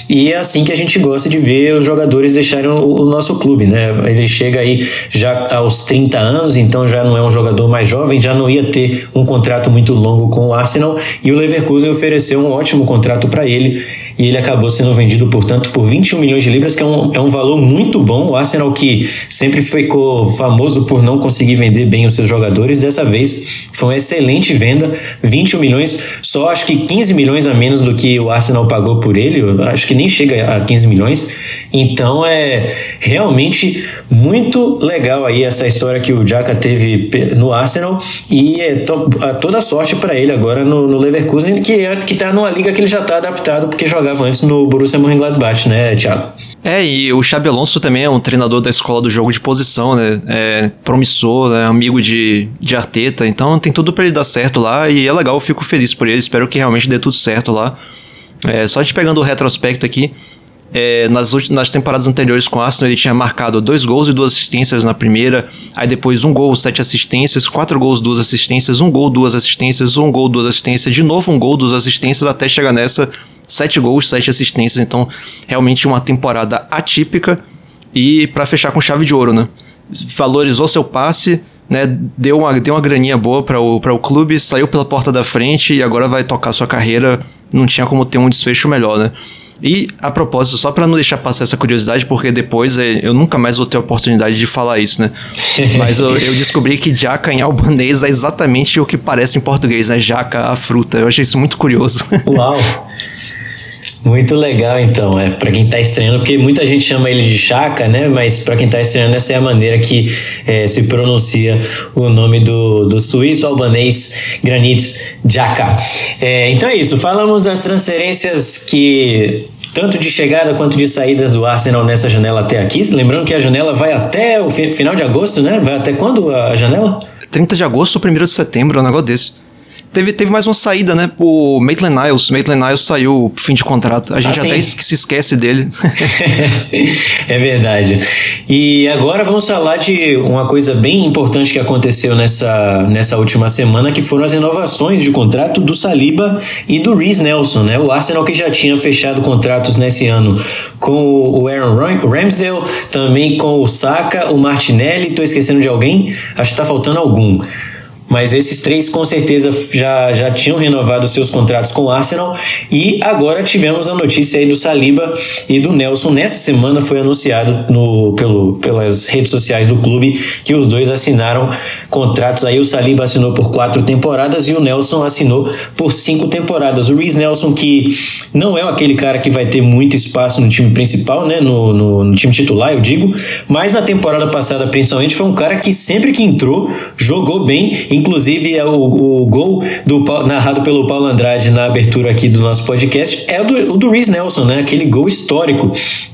e é assim que a gente gosta de ver os jogadores deixarem o, o nosso clube, né? Ele chega aí já aos 30 anos, então já não é um jogador mais jovem, já não ia ter um contrato muito longo com o Arsenal e o Leverkusen ofereceu um ótimo contrato para ele e ele acabou sendo vendido, portanto, por 21 milhões de libras, que é um, é um valor muito bom. O Arsenal, que sempre ficou famoso por não conseguir vender bem os seus jogadores, dessa vez foi uma excelente venda, 21 milhões, só acho que 15 milhões a menos do que o Arsenal pagou por ele, acho que nem chega a 15 milhões. Então é realmente muito legal aí essa história que o Jaka teve no Arsenal e é to toda sorte para ele agora no, no Leverkusen, que, é, que tá numa liga que ele já tá adaptado porque jogava antes no Borussia Mönchengladbach, né, Thiago? É, e o Xabi Alonso também é um treinador da escola do jogo de posição, né? É promissor, né? amigo de, de Arteta, então tem tudo para ele dar certo lá e é legal, eu fico feliz por ele, espero que realmente dê tudo certo lá. É, só gente pegando o retrospecto aqui, é, nas, nas temporadas anteriores com o Arsenal, ele tinha marcado dois gols e duas assistências na primeira, aí depois um gol, sete assistências, quatro gols, duas assistências, um gol, duas assistências, um gol, duas assistências, de novo um gol, duas assistências, até chegar nessa, sete gols, sete assistências. Então, realmente uma temporada atípica e para fechar com chave de ouro, né? Valorizou seu passe, né? Deu uma, deu uma graninha boa para o, o clube, saiu pela porta da frente e agora vai tocar sua carreira. Não tinha como ter um desfecho melhor, né? E, a propósito, só para não deixar passar essa curiosidade, porque depois é, eu nunca mais vou ter a oportunidade de falar isso, né? <laughs> Mas eu, eu, descobri que jaca em albanês é exatamente o que parece em português, né? Jaca, a fruta. Eu achei isso muito curioso. Uau! <laughs> Muito legal, então, é para quem está estreando, porque muita gente chama ele de Chaka, né? Mas para quem está estreando, essa é a maneira que é, se pronuncia o nome do, do suíço albanês Granit Xhaka. É, então é isso, falamos das transferências que tanto de chegada quanto de saída do Arsenal nessa janela até aqui. Lembrando que a janela vai até o final de agosto, né? Vai até quando a janela? 30 de agosto ou 1 de setembro, um negócio desse. Teve, teve mais uma saída, né? O Maitland Niles. Maitland Niles saiu fim de contrato. A gente ah, até se esquece dele. <laughs> é verdade. E agora vamos falar de uma coisa bem importante que aconteceu nessa, nessa última semana, que foram as renovações de contrato do Saliba e do Reese Nelson, né? O Arsenal que já tinha fechado contratos nesse ano com o Aaron Ramsdale, também com o Saka, o Martinelli, tô esquecendo de alguém? Acho que tá faltando algum mas esses três com certeza já, já tinham renovado seus contratos com o Arsenal e agora tivemos a notícia aí do Saliba e do Nelson. Nessa semana foi anunciado no, pelo, pelas redes sociais do clube que os dois assinaram contratos aí. O Saliba assinou por quatro temporadas e o Nelson assinou por cinco temporadas. O Reese Nelson, que não é aquele cara que vai ter muito espaço no time principal, né? No, no, no time titular, eu digo, mas na temporada passada, principalmente, foi um cara que sempre que entrou, jogou bem Inclusive, é o, o gol do, narrado pelo Paulo Andrade na abertura aqui do nosso podcast é o do, o do Reese Nelson, né? Aquele gol histórico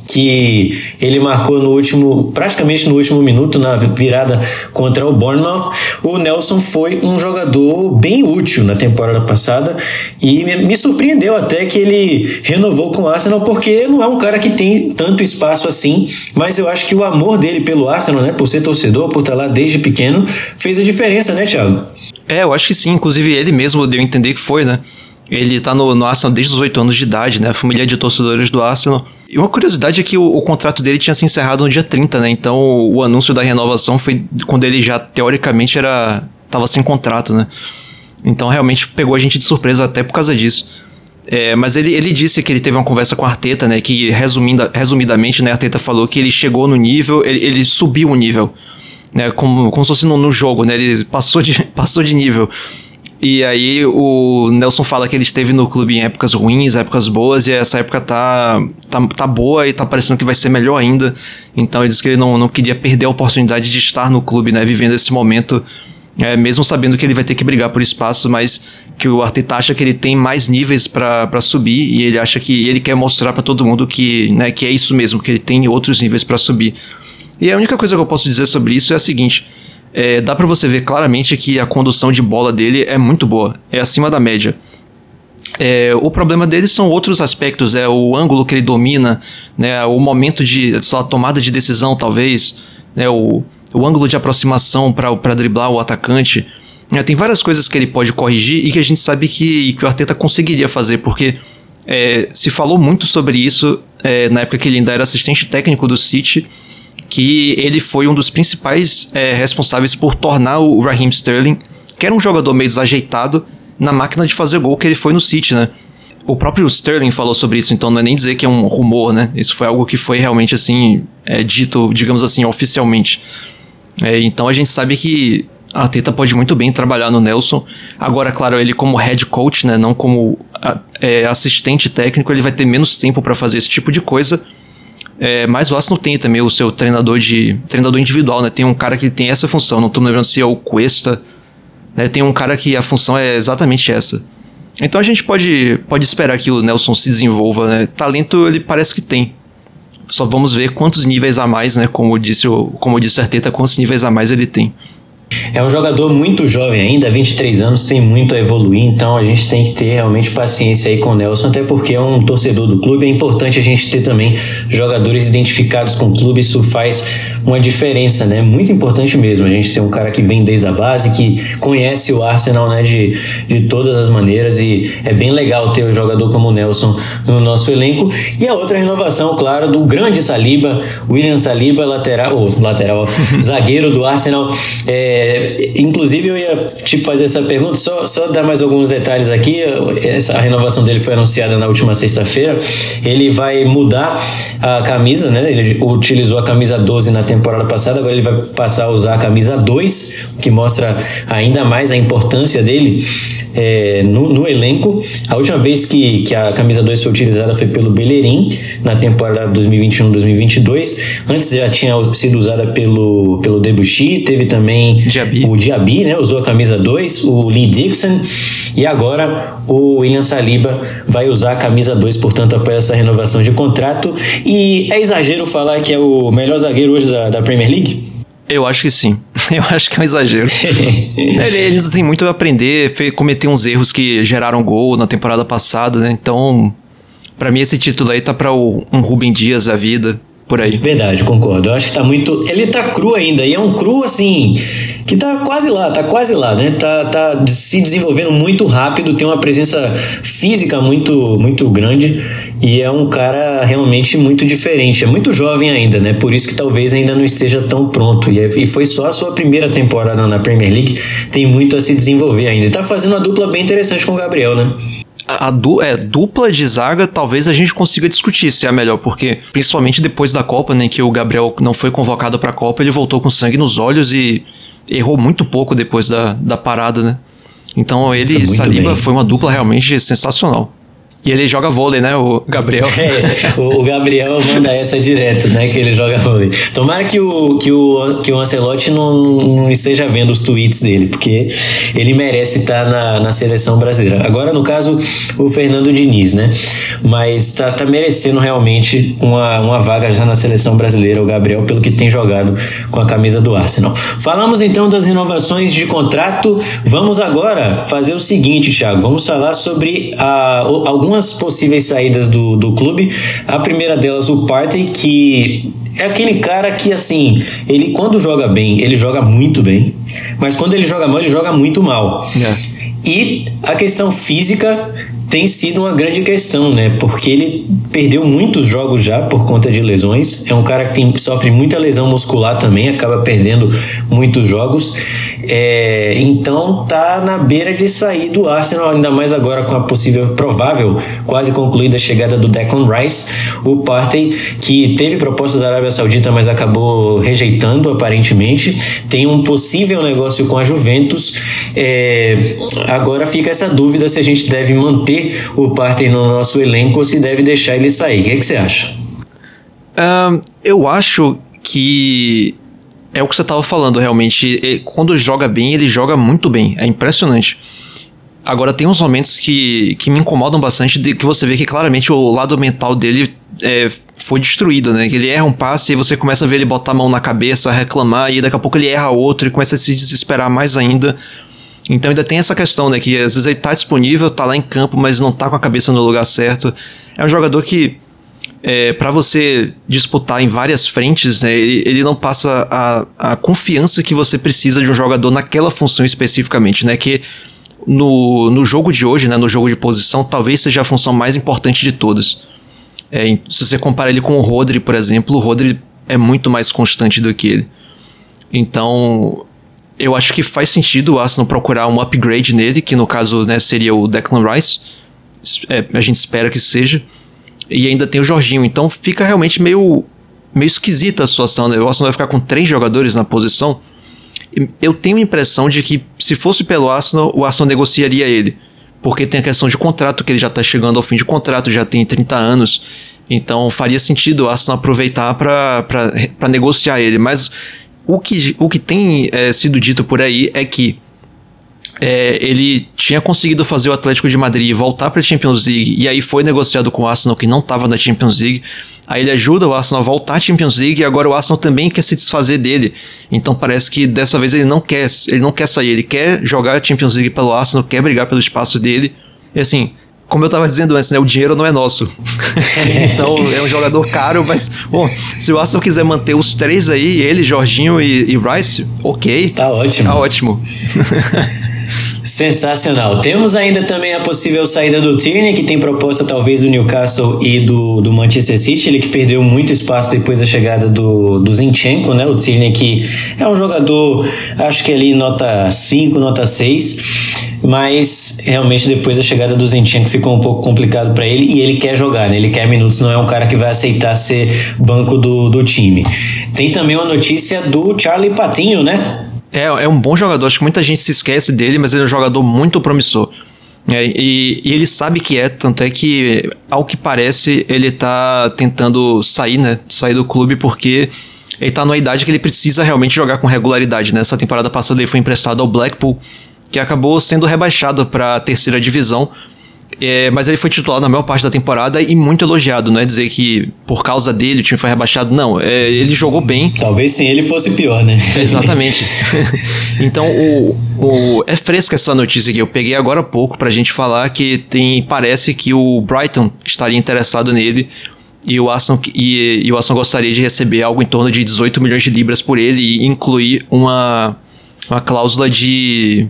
que ele marcou no último, praticamente no último minuto na virada contra o Bournemouth. O Nelson foi um jogador bem útil na temporada passada e me surpreendeu até que ele renovou com o Arsenal porque não é um cara que tem tanto espaço assim, mas eu acho que o amor dele pelo Arsenal, né, por ser torcedor, por estar lá desde pequeno, fez a diferença, né, Thiago? É, eu acho que sim, inclusive ele mesmo deu a entender que foi, né? Ele tá no, no Arsenal desde os 8 anos de idade, né? A família de torcedores do Arsenal. E uma curiosidade é que o, o, contrato dele tinha se encerrado no dia 30, né? Então o, anúncio da renovação foi quando ele já, teoricamente, era. tava sem contrato, né? Então realmente pegou a gente de surpresa até por causa disso. É, mas ele, ele disse que ele teve uma conversa com a Arteta, né? Que resumindo, resumidamente, né, a Arteta falou que ele chegou no nível, ele, ele subiu o nível. Né, como, como se fosse no, no jogo, né? Ele passou de, <laughs> passou de nível. E aí o Nelson fala que ele esteve no clube em épocas ruins, épocas boas, e essa época tá, tá, tá boa e tá parecendo que vai ser melhor ainda. Então ele disse que ele não, não queria perder a oportunidade de estar no clube, né? Vivendo esse momento, é, mesmo sabendo que ele vai ter que brigar por espaço, mas que o Arteta acha que ele tem mais níveis para subir e ele acha que ele quer mostrar para todo mundo que, né, que é isso mesmo, que ele tem outros níveis para subir. E a única coisa que eu posso dizer sobre isso é a seguinte: é, dá para você ver claramente que a condução de bola dele é muito boa, é acima da média. É, o problema dele são outros aspectos, é o ângulo que ele domina, né, o momento de sua tomada de decisão, talvez, né, o, o ângulo de aproximação para driblar o atacante. É, tem várias coisas que ele pode corrigir e que a gente sabe que, que o Arteta conseguiria fazer, porque é, se falou muito sobre isso é, na época que ele ainda era assistente técnico do City, que ele foi um dos principais é, responsáveis por tornar o Raheem Sterling, que era um jogador meio desajeitado, na máquina de fazer gol que ele foi no City, né? O próprio Sterling falou sobre isso, então não é nem dizer que é um rumor, né? Isso foi algo que foi realmente assim, é, dito, digamos assim, oficialmente. É, então a gente sabe que a Teta pode muito bem trabalhar no Nelson. Agora, claro, ele como head coach, né, não como é, assistente técnico, ele vai ter menos tempo para fazer esse tipo de coisa. É, mas o Arsenal tem também o seu treinador de treinador individual, né? Tem um cara que tem essa função. Não tô me lembrando se é o Cuesta né? Tem um cara que a função é exatamente essa. Então a gente pode, pode esperar que o Nelson se desenvolva. Né? Talento ele parece que tem. Só vamos ver quantos níveis a mais, né? Como disse o, como disse Arteta, quantos níveis a mais ele tem. É um jogador muito jovem ainda, 23 anos, tem muito a evoluir, então a gente tem que ter realmente paciência aí com o Nelson, até porque é um torcedor do clube. É importante a gente ter também jogadores identificados com o clube, isso faz uma diferença, né? Muito importante mesmo. A gente ter um cara que vem desde a base, que conhece o Arsenal, né, de, de todas as maneiras, e é bem legal ter um jogador como o Nelson no nosso elenco. E a outra renovação, claro, do grande Saliba, William Saliba, lateral, ou lateral, <laughs> zagueiro do Arsenal. É, inclusive, eu ia te fazer essa pergunta, só, só dar mais alguns detalhes aqui. Essa, a renovação dele foi anunciada na última sexta-feira. Ele vai mudar a camisa, né? Ele utilizou a camisa 12 na temporada passada, agora ele vai passar a usar a camisa 2, o que mostra ainda mais a importância dele é, no, no, elenco. A última vez que, que a camisa 2 foi utilizada foi pelo Bellerin, na temporada 2021-2022. Antes já tinha sido usada pelo, pelo Debuchy, teve também Diaby. o Diaby, né? Usou a camisa 2, o Lee Dixon. E agora o William Saliba vai usar a camisa 2, portanto, após essa renovação de contrato. E é exagero falar que é o melhor zagueiro hoje da, da Premier League? Eu acho que sim. <laughs> Eu acho que é um exagero. ele, <laughs> ele ainda tem muito a aprender, cometer uns erros que geraram gol na temporada passada, né? Então, para mim esse título aí tá para um Rubem Dias da vida, por aí. Verdade, concordo. Eu acho que tá muito. Ele tá cru ainda, e é um cru assim. Que tá quase lá, tá quase lá, né? Tá, tá se desenvolvendo muito rápido, tem uma presença física muito, muito grande e é um cara realmente muito diferente. É muito jovem ainda, né? Por isso que talvez ainda não esteja tão pronto. E, é, e foi só a sua primeira temporada na Premier League, tem muito a se desenvolver ainda. E tá fazendo uma dupla bem interessante com o Gabriel, né? a, du é, dupla de zaga talvez a gente consiga discutir se é a melhor, porque principalmente depois da Copa, né, que o Gabriel não foi convocado para a Copa, ele voltou com sangue nos olhos e errou muito pouco depois da, da parada, né? Então ele e Saliba bem. foi uma dupla realmente sensacional. E ele joga vôlei, né? O Gabriel. <laughs> É, o Gabriel manda essa direto, né? Que ele joga vôlei. Tomara que o, que o, que o Ancelotti não, não esteja vendo os tweets dele, porque ele merece estar na, na seleção brasileira. Agora, no caso, o Fernando Diniz, né? Mas tá, tá merecendo realmente uma, uma vaga já na seleção brasileira, o Gabriel, pelo que tem jogado com a camisa do Arsenal. Falamos então das renovações de contrato. Vamos agora fazer o seguinte, Thiago. Vamos falar sobre a, algumas algumas possíveis saídas do, do clube. A primeira delas, o Partey, que é aquele cara que, assim, ele quando joga bem, ele joga muito bem, mas quando ele joga mal, ele joga muito mal. É. E a questão física tem sido uma grande questão, né? Porque ele perdeu muitos jogos já por conta de lesões. É um cara que tem, sofre muita lesão muscular também, acaba perdendo muitos jogos. É, então tá na beira de sair do Arsenal, ainda mais agora com a possível, provável, quase concluída chegada do Declan Rice, o Partey, que teve proposta da Arábia Saudita, mas acabou rejeitando aparentemente. Tem um possível negócio com a Juventus. É, agora fica essa dúvida se a gente deve manter o Partey no nosso elenco ou se deve deixar ele sair. O que, é que você acha? Um, eu acho que é o que você estava falando, realmente. quando joga bem, ele joga muito bem. É impressionante. Agora, tem uns momentos que, que me incomodam bastante, de, que você vê que claramente o lado mental dele é, foi destruído, né? Que ele erra um passe e você começa a ver ele botar a mão na cabeça, reclamar, e daqui a pouco ele erra outro e começa a se desesperar mais ainda. Então ainda tem essa questão, né? Que às vezes ele tá disponível, tá lá em campo, mas não tá com a cabeça no lugar certo. É um jogador que, é, para você disputar em várias frentes, né, ele, não passa a, a confiança que você precisa de um jogador naquela função especificamente, né? Que no, no jogo de hoje, né, no jogo de posição, talvez seja a função mais importante de todas. É, se você compara ele com o Rodri, por exemplo, o Rodri é muito mais constante do que ele. Então, eu acho que faz sentido o Arsenal procurar um upgrade nele, que no caso né, seria o Declan Rice. É, a gente espera que seja. E ainda tem o Jorginho. Então fica realmente meio, meio esquisita a situação. Né? O Arsenal vai ficar com três jogadores na posição. Eu tenho a impressão de que, se fosse pelo Arsenal, o Arsenal negociaria ele. Porque tem a questão de contrato, que ele já está chegando ao fim de contrato, já tem 30 anos. Então faria sentido o Arsenal aproveitar para negociar ele. Mas o que, o que tem é, sido dito por aí é que é, ele tinha conseguido fazer o Atlético de Madrid voltar para a Champions League e aí foi negociado com o Arsenal que não estava na Champions League. Aí ele ajuda o Arsenal a voltar à Champions League e agora o Arsenal também quer se desfazer dele. Então parece que dessa vez ele não quer, ele não quer sair, ele quer jogar a Champions League pelo Arsenal, quer brigar pelo espaço dele. E assim, como eu tava dizendo antes, né, o dinheiro não é nosso. <laughs> então é um jogador caro, mas, bom, se o Arsenal quiser manter os três aí, ele, Jorginho e, e Rice, ok. Tá ótimo. Tá ótimo. <laughs> Sensacional. Temos ainda também a possível saída do Tierney, que tem proposta talvez do Newcastle e do, do Manchester City. Ele que perdeu muito espaço depois da chegada do, do Zinchenko, né? O Tierney que é um jogador, acho que ali nota 5, nota 6 mas realmente depois da chegada do Zinchenko ficou um pouco complicado para ele e ele quer jogar, né? ele quer minutos, não é um cara que vai aceitar ser banco do, do time. Tem também uma notícia do Charlie Patinho, né? É, é um bom jogador, acho que muita gente se esquece dele, mas ele é um jogador muito promissor. É, e, e, ele sabe que é, tanto é que, ao que parece, ele tá tentando sair, né? Sair do clube porque ele tá numa idade que ele precisa realmente jogar com regularidade, né? Essa temporada passada ele foi emprestado ao Blackpool que acabou sendo rebaixado para a terceira divisão. É, mas ele foi titular na maior parte da temporada e muito elogiado, não é dizer que por causa dele o time foi rebaixado, não. É, ele jogou bem. Talvez sem ele fosse pior, né? <laughs> exatamente. <laughs> então, o, o, é fresca essa notícia que eu peguei agora há pouco pra gente falar que tem parece que o Brighton estaria interessado nele e o Aston, e, e o Aston gostaria de receber algo em torno de 18 milhões de libras por ele e incluir uma, uma cláusula de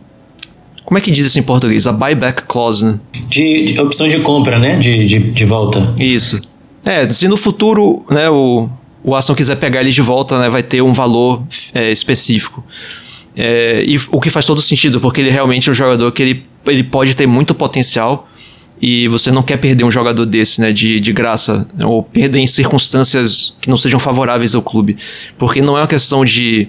como é que diz isso em português? A buyback clause, né? De, de opção de compra, né? De, de, de volta. Isso. É, se no futuro, né, o, o Aston quiser pegar ele de volta, né, vai ter um valor é, específico. É, e o que faz todo sentido, porque ele realmente é um jogador que ele, ele pode ter muito potencial e você não quer perder um jogador desse, né, de, de graça, ou perder em circunstâncias que não sejam favoráveis ao clube. Porque não é uma questão de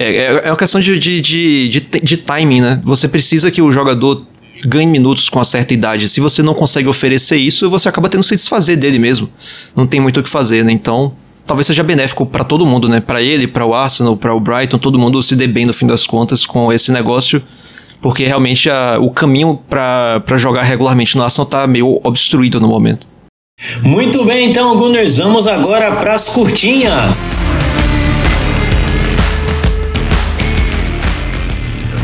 é, é, é uma questão de, de, de, de, de timing, né? Você precisa que o jogador ganhe minutos com uma certa idade. Se você não consegue oferecer isso, você acaba tendo que se desfazer dele mesmo. Não tem muito o que fazer, né? Então, talvez seja benéfico para todo mundo, né? Para ele, para o Arsenal, para o Brighton, todo mundo se dê bem no fim das contas com esse negócio, porque realmente a, o caminho para jogar regularmente no Arsenal tá meio obstruído no momento. Muito bem, então, Gunners, vamos agora para as curtinhas.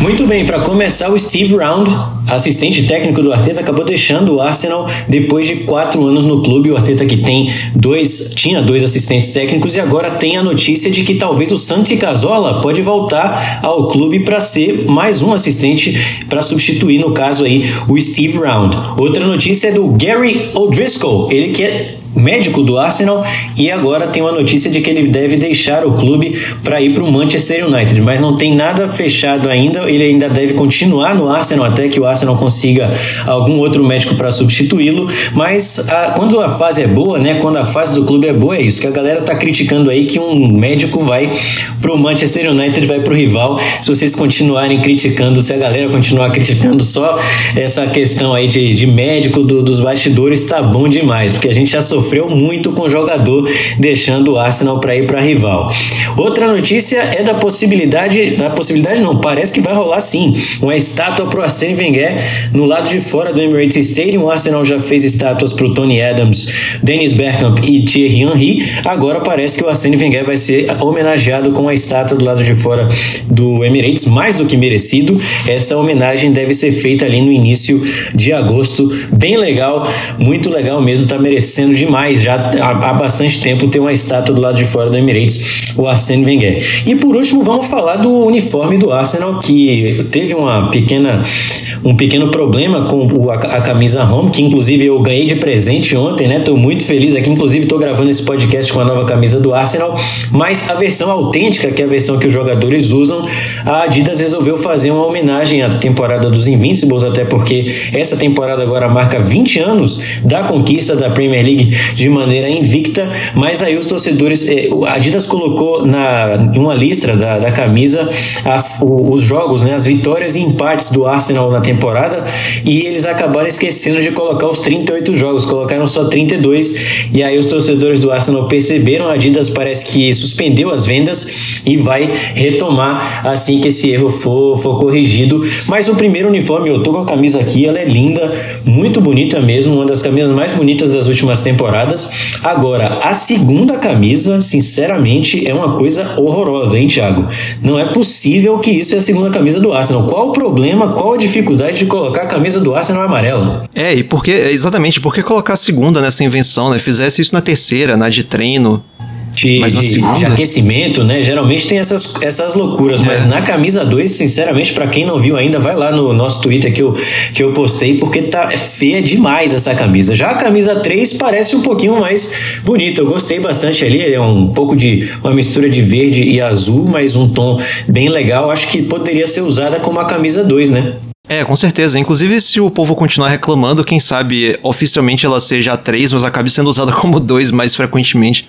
Muito bem, para começar, o Steve Round, assistente técnico do Arteta, acabou deixando o Arsenal depois de quatro anos no clube. O Arteta que tem dois, tinha dois assistentes técnicos e agora tem a notícia de que talvez o Santi Casola pode voltar ao clube para ser mais um assistente para substituir, no caso aí, o Steve Round. Outra notícia é do Gary O'Driscoll, ele que é médico do Arsenal e agora tem uma notícia de que ele deve deixar o clube para ir para o Manchester United, mas não tem nada fechado ainda, ele ainda deve continuar no Arsenal até que o Arsenal consiga algum outro médico para substituí-lo, mas a, quando a fase é boa, né, quando a fase do clube é boa, é isso que a galera tá criticando aí que um médico vai para o Manchester United, vai para o rival, se vocês continuarem criticando, se a galera continuar criticando só essa questão aí de, de médico do, dos bastidores, tá bom demais, porque a gente já sofreu sofreu muito com o jogador deixando o Arsenal para ir para rival. Outra notícia é da possibilidade, da possibilidade não, parece que vai rolar sim, uma estátua para o Arsene Wenger no lado de fora do Emirates Stadium. O Arsenal já fez estátuas para o Tony Adams, Dennis Bergkamp e Thierry Henry. Agora parece que o Arsene Wenger vai ser homenageado com a estátua do lado de fora do Emirates, mais do que merecido. Essa homenagem deve ser feita ali no início de agosto. Bem legal, muito legal mesmo, tá merecendo demais já há, bastante tempo ter uma estátua do lado de fora do Emirates, o Arsene Wenger. E por último, vamos falar do uniforme do Arsenal que teve uma pequena um pequeno problema com a, a camisa home, que inclusive eu ganhei de presente ontem, né? Tô muito feliz aqui, inclusive tô gravando esse podcast com a nova camisa do Arsenal, mas a versão autêntica, que é a versão que os jogadores usam, a Adidas resolveu fazer uma homenagem à temporada dos Invincibles, até porque essa temporada agora marca 20 anos da conquista da Premier League de maneira invicta, mas aí os torcedores, eh, a Adidas colocou na, em uma listra da, da camisa a, os jogos, né, as vitórias e empates do Arsenal na temporada. E eles acabaram esquecendo de colocar os 38 jogos, colocaram só 32 e aí os torcedores do Arsenal perceberam, a Adidas parece que suspendeu as vendas e vai retomar assim que esse erro for, for corrigido. Mas o primeiro uniforme, eu tô com a camisa aqui, ela é linda, muito bonita mesmo, uma das camisas mais bonitas das últimas temporadas. Agora, a segunda camisa, sinceramente, é uma coisa horrorosa, hein, Thiago? Não é possível que isso é a segunda camisa do Arsenal. Qual o problema, qual a dificuldade de colocar a camisa do Arsenal amarela? É, e por que, exatamente, por que colocar a segunda nessa invenção, né? Fizesse isso na terceira, na de treino, de, de, de, aquecimento, né? Geralmente tem essas, essas loucuras, é. mas na camisa 2, sinceramente, para quem não viu ainda, vai lá no nosso Twitter que eu, que eu postei, porque tá feia demais essa camisa. Já a camisa 3 parece um pouquinho mais bonita. Eu gostei bastante ali, é um pouco de uma mistura de verde e azul, mas um tom bem legal. Acho que poderia ser usada como a camisa 2, né? É, com certeza. Inclusive, se o povo continuar reclamando, quem sabe oficialmente ela seja a 3, mas acabe sendo usada <laughs> como 2 mais frequentemente.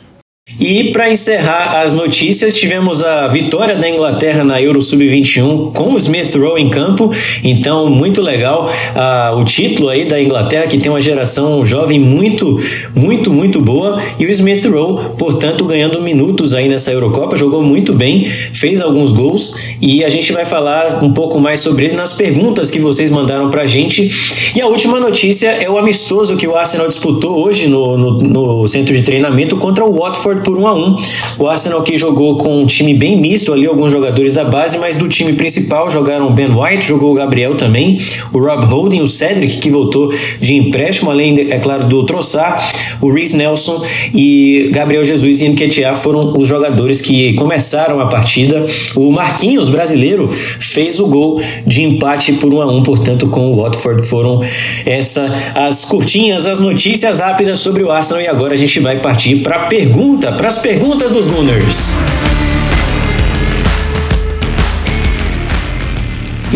E para encerrar as notícias, tivemos a vitória da Inglaterra na Euro Sub-21 com o Smith Rowe em campo. Então, muito legal uh, o título aí da Inglaterra, que tem uma geração jovem muito, muito, muito boa. E o Smith Rowe, portanto, ganhando minutos aí nessa Eurocopa, jogou muito bem, fez alguns gols. E a gente vai falar um pouco mais sobre ele nas perguntas que vocês mandaram para a gente. E a última notícia é o amistoso que o Arsenal disputou hoje no, no, no centro de treinamento contra o Watford por 1 a 1 O Arsenal que jogou com um time bem misto ali, alguns jogadores da base, mas do time principal jogaram o Ben White, jogou o Gabriel também, o Rob Holding, o Cedric, que voltou de empréstimo, além, é claro, do Troçar, o Reece Nelson e Gabriel Jesus e Nketiah foram os jogadores que começaram a partida. O Marquinhos, brasileiro, fez o gol de empate por 1 a 1 portanto, com o Watford foram essa as curtinhas, as notícias rápidas sobre o Arsenal e agora a gente vai partir para a pergunta para as perguntas dos Gunners.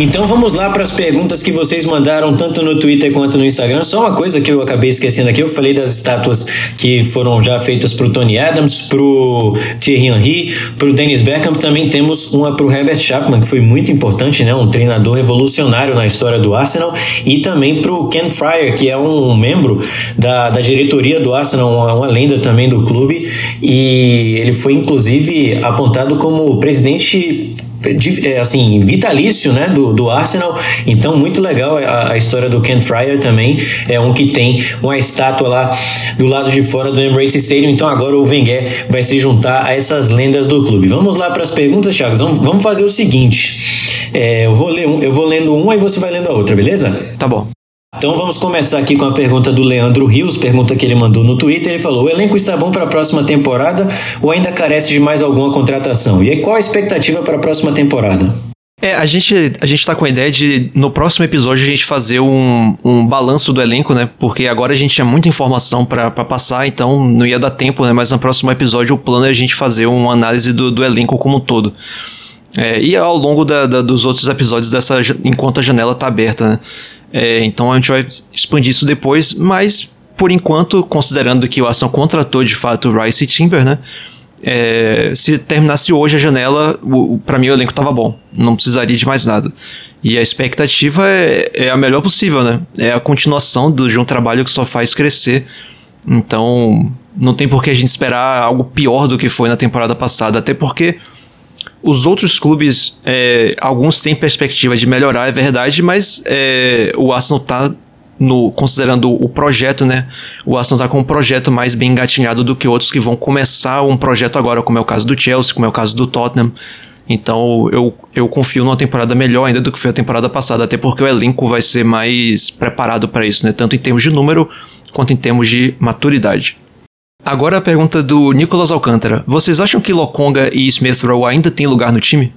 Então vamos lá para as perguntas que vocês mandaram tanto no Twitter quanto no Instagram. Só uma coisa que eu acabei esquecendo aqui, eu falei das estátuas que foram já feitas para o Tony Adams, para o Thierry Henry, para o Dennis Beckham. Também temos uma para o Herbert Chapman, que foi muito importante, né? um treinador revolucionário na história do Arsenal, e também para o Ken Fryer, que é um membro da, da diretoria do Arsenal, uma, uma lenda também do clube, e ele foi inclusive apontado como presidente é, assim, vitalício né, do, do Arsenal. Então, muito legal a, a, história do Ken Fryer também. É um que tem uma estátua lá do lado de fora do Emirates Stadium. Então, agora o Wenger vai se juntar a essas lendas do clube. Vamos lá para as perguntas, Thiago. Vamos, vamos fazer o seguinte: é, eu, vou ler um, eu vou lendo uma e você vai lendo a outra, beleza? Tá bom. Então vamos começar aqui com a pergunta do Leandro Rios, pergunta que ele mandou no Twitter. Ele falou: o elenco está bom para a próxima temporada ou ainda carece de mais alguma contratação? E qual a expectativa para a próxima temporada? É, a gente, a gente tá com a ideia de, no próximo episódio, a gente fazer um, um balanço do elenco, né? Porque agora a gente tinha muita informação para passar, então não ia dar tempo, né? Mas no próximo episódio o plano é a gente fazer uma análise do, do elenco como um todo. É, e ao longo da, da, dos outros episódios dessa, enquanto a janela tá aberta, né? É, então a gente vai expandir isso depois, mas por enquanto, considerando que o Ação contratou de fato Rice e Timber, né? É, se terminasse hoje a janela, para mim o elenco tava bom, não precisaria de mais nada. E a expectativa é, é a melhor possível, né? É a continuação do, de um trabalho que só faz crescer Então, não tem por que a gente esperar algo pior do que foi na temporada passada, até porque os outros clubes, é, alguns têm perspectiva de melhorar, é verdade, mas é, o Arsenal tá no, considerando o projeto, né? O Arsenal tá com um projeto mais bem engatinhado do que outros que vão começar um projeto agora, como é o caso do Chelsea, como é o caso do Tottenham. Então eu, eu confio numa temporada melhor ainda do que foi a temporada passada, até porque o elenco vai ser mais preparado para isso, né? Tanto em termos de número quanto em termos de maturidade. Agora a pergunta do Nicolas Alcântara. Vocês acham que Lokonga e Smith Rowe ainda têm lugar no time?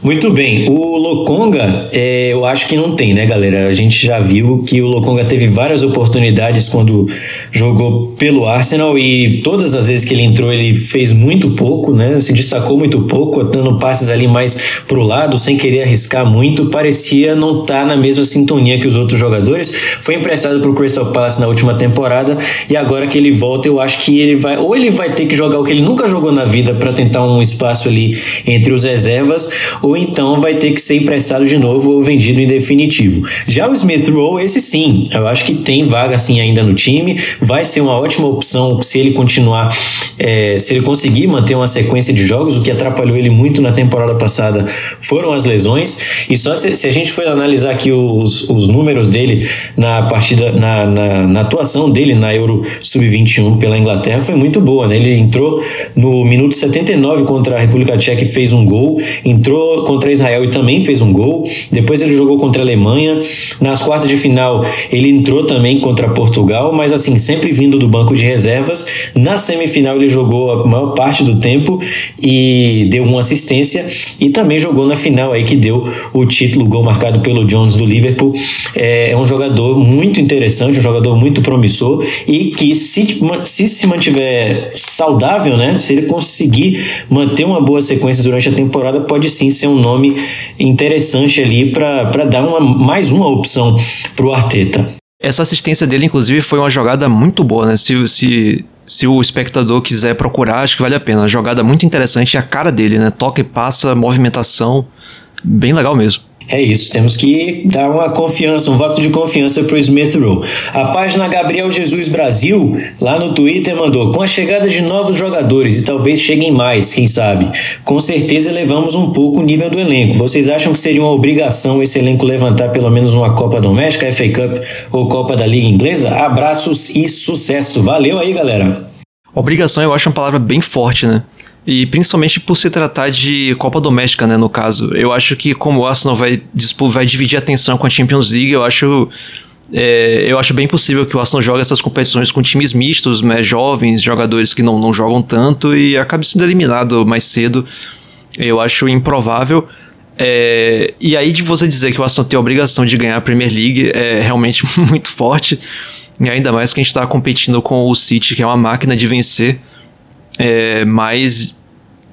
Muito bem, o Lokonga, é, eu acho que não tem, né, galera? A gente já viu que o Lokonga teve várias oportunidades quando jogou pelo Arsenal e todas as vezes que ele entrou ele fez muito pouco, né? Se destacou muito pouco, dando passes ali mais pro lado, sem querer arriscar muito, parecia não estar tá na mesma sintonia que os outros jogadores. Foi emprestado pro Crystal Palace na última temporada e agora que ele volta, eu acho que ele vai ou ele vai ter que jogar o que ele nunca jogou na vida para tentar um espaço ali entre os reservas ou então vai ter que ser emprestado de novo ou vendido em definitivo. Já o Smith Rowe, esse sim, eu acho que tem vaga sim ainda no time, vai ser uma ótima opção se ele continuar, é, se ele conseguir manter uma sequência de jogos, o que atrapalhou ele muito na temporada passada foram as lesões, e só se, se a gente for analisar aqui os, os números dele na partida, na, na, na atuação dele na Euro Sub-21 pela Inglaterra, foi muito boa, né? Ele entrou no minuto 79 contra a República Tcheca e fez um gol, entrou contra Israel e também fez um gol. Depois ele jogou contra a Alemanha. Nas quartas de final ele entrou também contra Portugal, mas assim, sempre vindo do banco de reservas. Na semifinal ele jogou a maior parte do tempo e deu uma assistência e também jogou na final aí que deu o título, gol marcado pelo Jones do Liverpool. É, é um jogador muito interessante, um jogador muito promissor e que se, se se mantiver saudável, né, se ele conseguir manter uma boa sequência durante a temporada, pode sim ser um nome interessante ali para dar uma, mais uma opção para o Arteta. Essa assistência dele, inclusive, foi uma jogada muito boa, né? Se, se, se o espectador quiser procurar, acho que vale a pena. Uma jogada muito interessante, a cara dele, né? Toca e passa, movimentação, bem legal mesmo. É isso, temos que dar uma confiança, um voto de confiança para o Smith Rowe. A página Gabriel Jesus Brasil, lá no Twitter, mandou: com a chegada de novos jogadores e talvez cheguem mais, quem sabe, com certeza elevamos um pouco o nível do elenco. Vocês acham que seria uma obrigação esse elenco levantar pelo menos uma Copa Doméstica, FA Cup ou Copa da Liga Inglesa? Abraços e sucesso. Valeu aí, galera. Obrigação eu acho uma palavra bem forte, né? E principalmente por se tratar de Copa Doméstica, né, no caso. Eu acho que como o Arsenal vai, vai dividir a atenção com a Champions League, eu acho... É, eu acho bem possível que o Arsenal jogue essas competições com times mistos, né, jovens, jogadores que não, não jogam tanto e acabe sendo eliminado mais cedo. Eu acho improvável. É, e aí de você dizer que o Arsenal tem a obrigação de ganhar a Premier League é realmente <laughs> muito forte. E ainda mais que a gente está competindo com o City, que é uma máquina de vencer. É, mas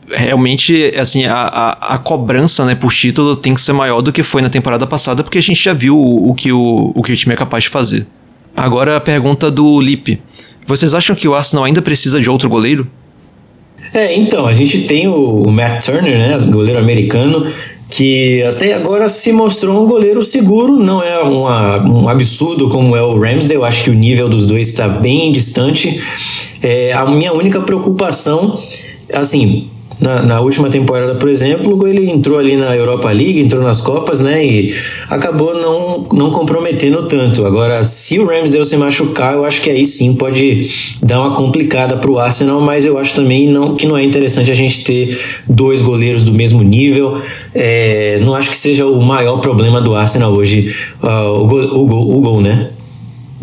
realmente, assim, a, a, a, cobrança, né, por título tem que ser maior do que foi na temporada passada, porque a gente já viu o, o, que, o, o que o time é capaz de fazer. Agora a pergunta do Lipe. Vocês acham que o Arsenal ainda precisa de outro goleiro? É, então, a gente tem o, Matt Turner, né, goleiro americano, que até agora se mostrou um goleiro seguro, não é uma, um absurdo como é o Ramsdale, acho que o nível dos dois está bem distante. É, a minha única preocupação, assim, na, na, última temporada, por exemplo, ele entrou ali na Europa League, entrou nas Copas, né? E acabou não, não comprometendo tanto. Agora, se o Ramsdale se machucar, eu acho que aí sim pode dar uma complicada para o Arsenal, mas eu acho também não, que não é interessante a gente ter dois goleiros do mesmo nível. É, não acho que seja o maior problema do Arsenal hoje, uh, o, o, o gol, né?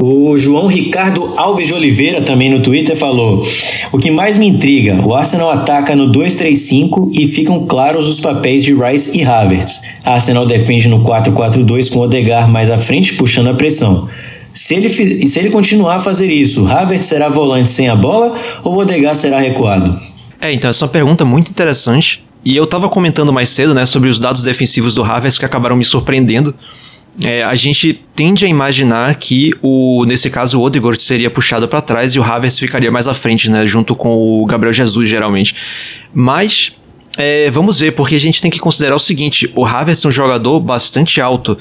O João Ricardo Alves de Oliveira também no Twitter falou: O que mais me intriga, o Arsenal ataca no 2-3-5 e ficam claros os papéis de Rice e Havertz. Arsenal defende no 4-4-2 com Odegar mais à frente puxando a pressão. Se ele, se ele continuar a fazer isso, Havertz será volante sem a bola ou Odegar será recuado? É, então essa é uma pergunta muito interessante. E eu estava comentando mais cedo, né, sobre os dados defensivos do Havertz que acabaram me surpreendendo é, a gente tende a imaginar que o nesse caso o Odegaard seria puxado para trás e o Havertz ficaria mais à frente, né, junto com o Gabriel Jesus geralmente. Mas é, vamos ver, porque a gente tem que considerar o seguinte: o Havertz é um jogador bastante alto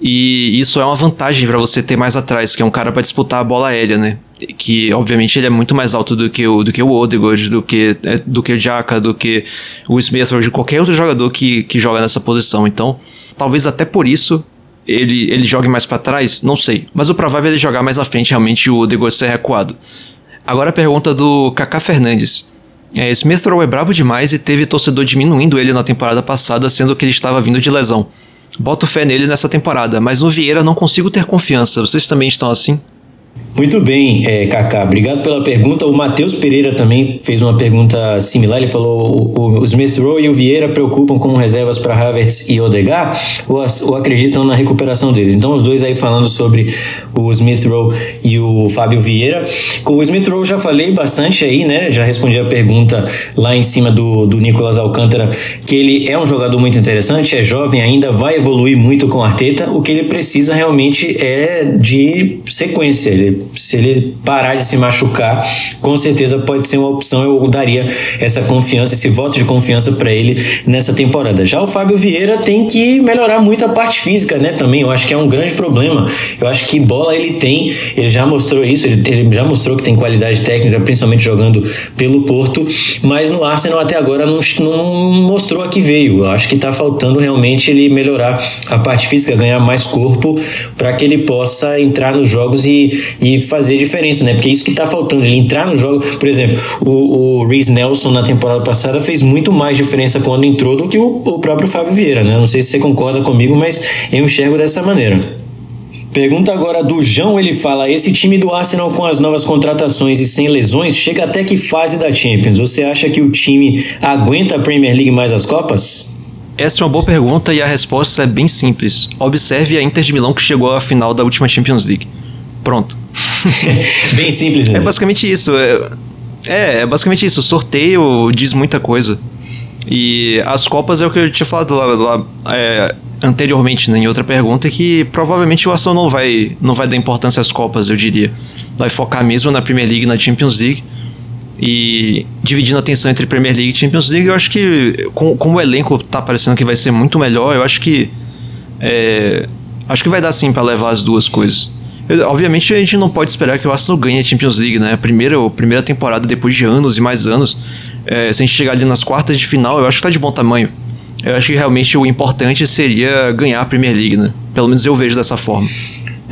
e isso é uma vantagem para você ter mais atrás, que é um cara para disputar a bola aérea, né? que obviamente ele é muito mais alto do que o, do que o Odegaard, do que, é, do que o Jaka, do que o Smith, ou de qualquer outro jogador que, que joga nessa posição. Então, talvez até por isso ele, ele jogue mais para trás, não sei. Mas o provável é ele jogar mais à frente, realmente, o Odegaard ser recuado. Agora a pergunta do Kaká Fernandes. É, Smith Rowe é brabo demais e teve torcedor diminuindo ele na temporada passada, sendo que ele estava vindo de lesão. Boto fé nele nessa temporada, mas no Vieira não consigo ter confiança. Vocês também estão assim? Muito bem, é, Kaká, obrigado pela pergunta. O Matheus Pereira também fez uma pergunta similar. Ele falou: o, o Smith Rowe e o Vieira preocupam como reservas para Havertz e Odegaard ou, ou, acreditam na recuperação deles? Então, os dois aí falando sobre o Smith Rowe e o Fábio Vieira. Com o Smith Rowe já falei bastante aí, né? Já respondi a pergunta lá em cima do, do Nicolas Alcântara, que ele é um jogador muito interessante, é jovem ainda, vai evoluir muito com o Arteta. O que ele precisa realmente é de sequência. Ele se ele parar de se machucar, com certeza pode ser uma opção. Eu daria essa confiança, esse voto de confiança para ele nessa temporada. Já o Fábio Vieira tem que melhorar muito a parte física, né? Também eu acho que é um grande problema. Eu acho que bola ele tem, ele já mostrou isso, ele, ele já mostrou que tem qualidade técnica, principalmente jogando pelo Porto, mas no Arsenal até agora não, não mostrou a que veio. Eu acho que está faltando realmente ele melhorar a parte física, ganhar mais corpo para que ele possa entrar nos jogos e, e fazer diferença, né? Porque é isso que tá faltando, ele entrar no jogo. Por exemplo, o, o Reese Nelson na temporada passada fez muito mais diferença quando entrou do que o, o próprio Fábio Vieira, né? Não sei se você concorda comigo, mas eu enxergo dessa maneira. Pergunta agora do João, ele fala: esse time do Arsenal com as novas contratações e sem lesões chega até que fase da Champions? Você acha que o time aguenta a Premier League mais as Copas? Essa é uma boa pergunta e a resposta é bem simples. Observe a Inter de Milão que chegou à final da última Champions League. Pronto. <laughs> Bem simples mesmo. É basicamente isso. É, é, é basicamente isso. O sorteio diz muita coisa. E as Copas é o que eu tinha falado lá, lá é, anteriormente, né, em outra pergunta, que provavelmente o Arsenal não vai, não vai dar importância às Copas, eu diria. Vai focar mesmo na Premier League e na Champions League. E dividindo a atenção entre Premier League e Champions League, eu acho que, com, como o elenco tá parecendo que vai ser muito melhor, eu acho que. É, acho que vai dar sim para levar as duas coisas. Obviamente a gente não pode esperar que o Arsenal ganhe a Champions League, né? Primeira, primeira temporada depois de anos e mais anos. É, se a gente chegar ali nas quartas de final, eu acho que tá de bom tamanho. Eu acho que realmente o importante seria ganhar a Premier League, né? Pelo menos eu vejo dessa forma.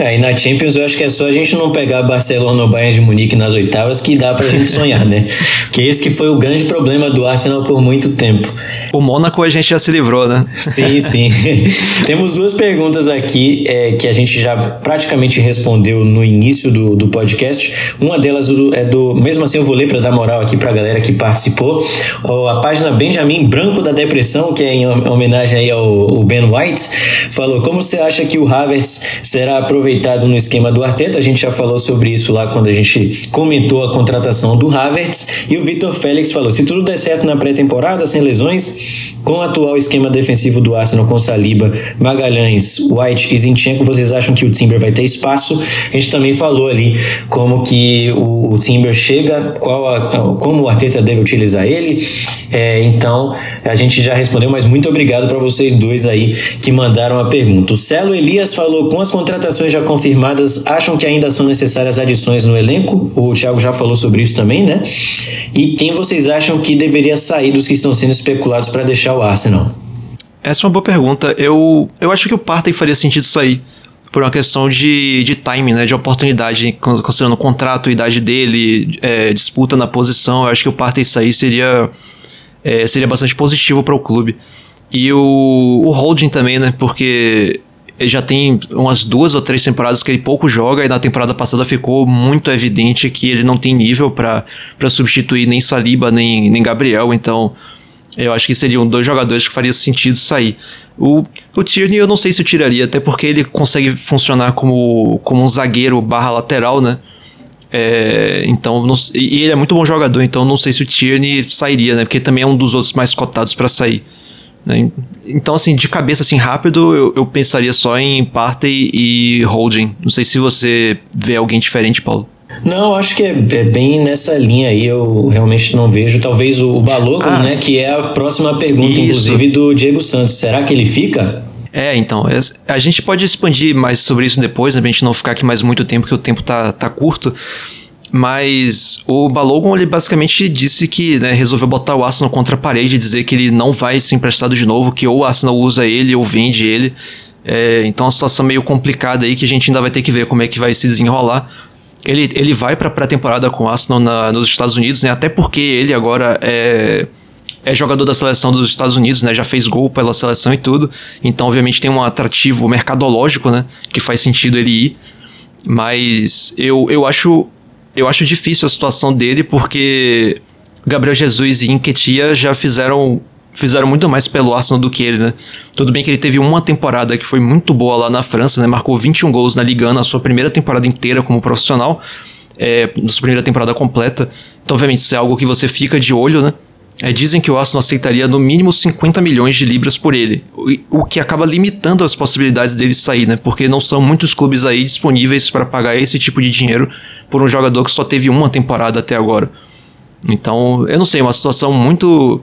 É, e na Champions eu acho que é só a gente não pegar Barcelona ou Bayern de Munique nas oitavas que dá pra gente sonhar, né? Que esse que foi o grande problema do Arsenal por muito tempo. O Mônaco a gente já se livrou, né? Sim, sim. <laughs> Temos duas perguntas aqui é, que a gente já praticamente respondeu no início do, do podcast. Uma delas é do. Mesmo assim, eu vou ler para dar moral aqui pra galera que participou. A página Benjamin Branco da Depressão, que é em homenagem aí ao, ao Ben White, falou: Como você acha que o Havertz será aproveitado no esquema do Arteta? A gente já falou sobre isso lá quando a gente comentou a contratação do Havertz. E o Vitor Félix falou: Se tudo der certo na pré-temporada, sem lesões com o atual esquema defensivo do Arsenal com Saliba, Magalhães, White e Zinchenko, vocês acham que o Timber vai ter espaço? A gente também falou ali como que o Timber chega, qual a, como o Arteta deve utilizar ele. É, então, a gente já respondeu, mas muito obrigado para vocês dois aí que mandaram a pergunta. O Celo Elias falou: com as contratações já confirmadas, acham que ainda são necessárias adições no elenco? O Thiago já falou sobre isso também, né? E quem vocês acham que deveria sair dos que estão sendo especulados para deixar o Arsenal? Essa é uma boa pergunta. Eu, eu acho que o Partey faria sentido sair por uma questão de, de timing, né, de oportunidade, considerando o contrato, a idade dele, é, disputa na posição. Eu acho que o Partey sair seria, é, seria bastante positivo para o clube. E o, o Holding também, né, porque já tem umas duas ou três temporadas que ele pouco joga e na temporada passada ficou muito evidente que ele não tem nível para substituir nem Saliba nem, nem Gabriel, então eu acho que seriam dois jogadores que faria sentido sair. O, o Tierney eu não sei se eu tiraria, até porque ele consegue funcionar como, como um zagueiro barra lateral, né? É, então, não, e ele é muito bom jogador, então não sei se o Tierney sairia, né? Porque também é um dos outros mais cotados para sair. Né? Então, assim, de cabeça assim rápido, eu, eu pensaria só em Partey e Holding. Não sei se você vê alguém diferente, Paulo. Não, acho que é, é, bem nessa linha aí. Eu realmente não vejo. Talvez o, o Balogo, ah, né? Que é a próxima pergunta, isso. inclusive, do Diego Santos. Será que ele fica? É, então, a gente pode expandir mais sobre isso depois, né, pra gente não ficar aqui mais muito tempo, que o tempo tá, tá curto. Mas o Balogun, ele basicamente disse que né, resolveu botar o Arsenal contra a parede e dizer que ele não vai ser emprestado de novo, que ou o Arsenal usa ele ou vende ele. É, então é uma situação meio complicada aí que a gente ainda vai ter que ver como é que vai se desenrolar. Ele, ele vai para pré-temporada com o Arsenal na, nos Estados Unidos, né? Até porque ele agora é, é jogador da seleção dos Estados Unidos, né? Já fez gol pela seleção e tudo. Então, obviamente, tem um atrativo mercadológico, né? Que faz sentido ele ir. Mas eu, eu acho eu acho difícil a situação dele porque Gabriel Jesus e Inquetia já fizeram fizeram muito mais pelo Arsenal do que ele, né? Tudo bem que ele teve uma temporada que foi muito boa lá na França, né? Marcou 21 gols na Liga na sua primeira temporada inteira como profissional, é, na sua primeira temporada completa. Então, obviamente, isso é algo que você fica de olho, né? É, dizem que o Arsenal aceitaria no mínimo 50 milhões de libras por ele, o, o que acaba limitando as possibilidades dele sair, né? Porque não são muitos clubes aí disponíveis para pagar esse tipo de dinheiro por um jogador que só teve uma temporada até agora. Então, eu não sei, é uma situação muito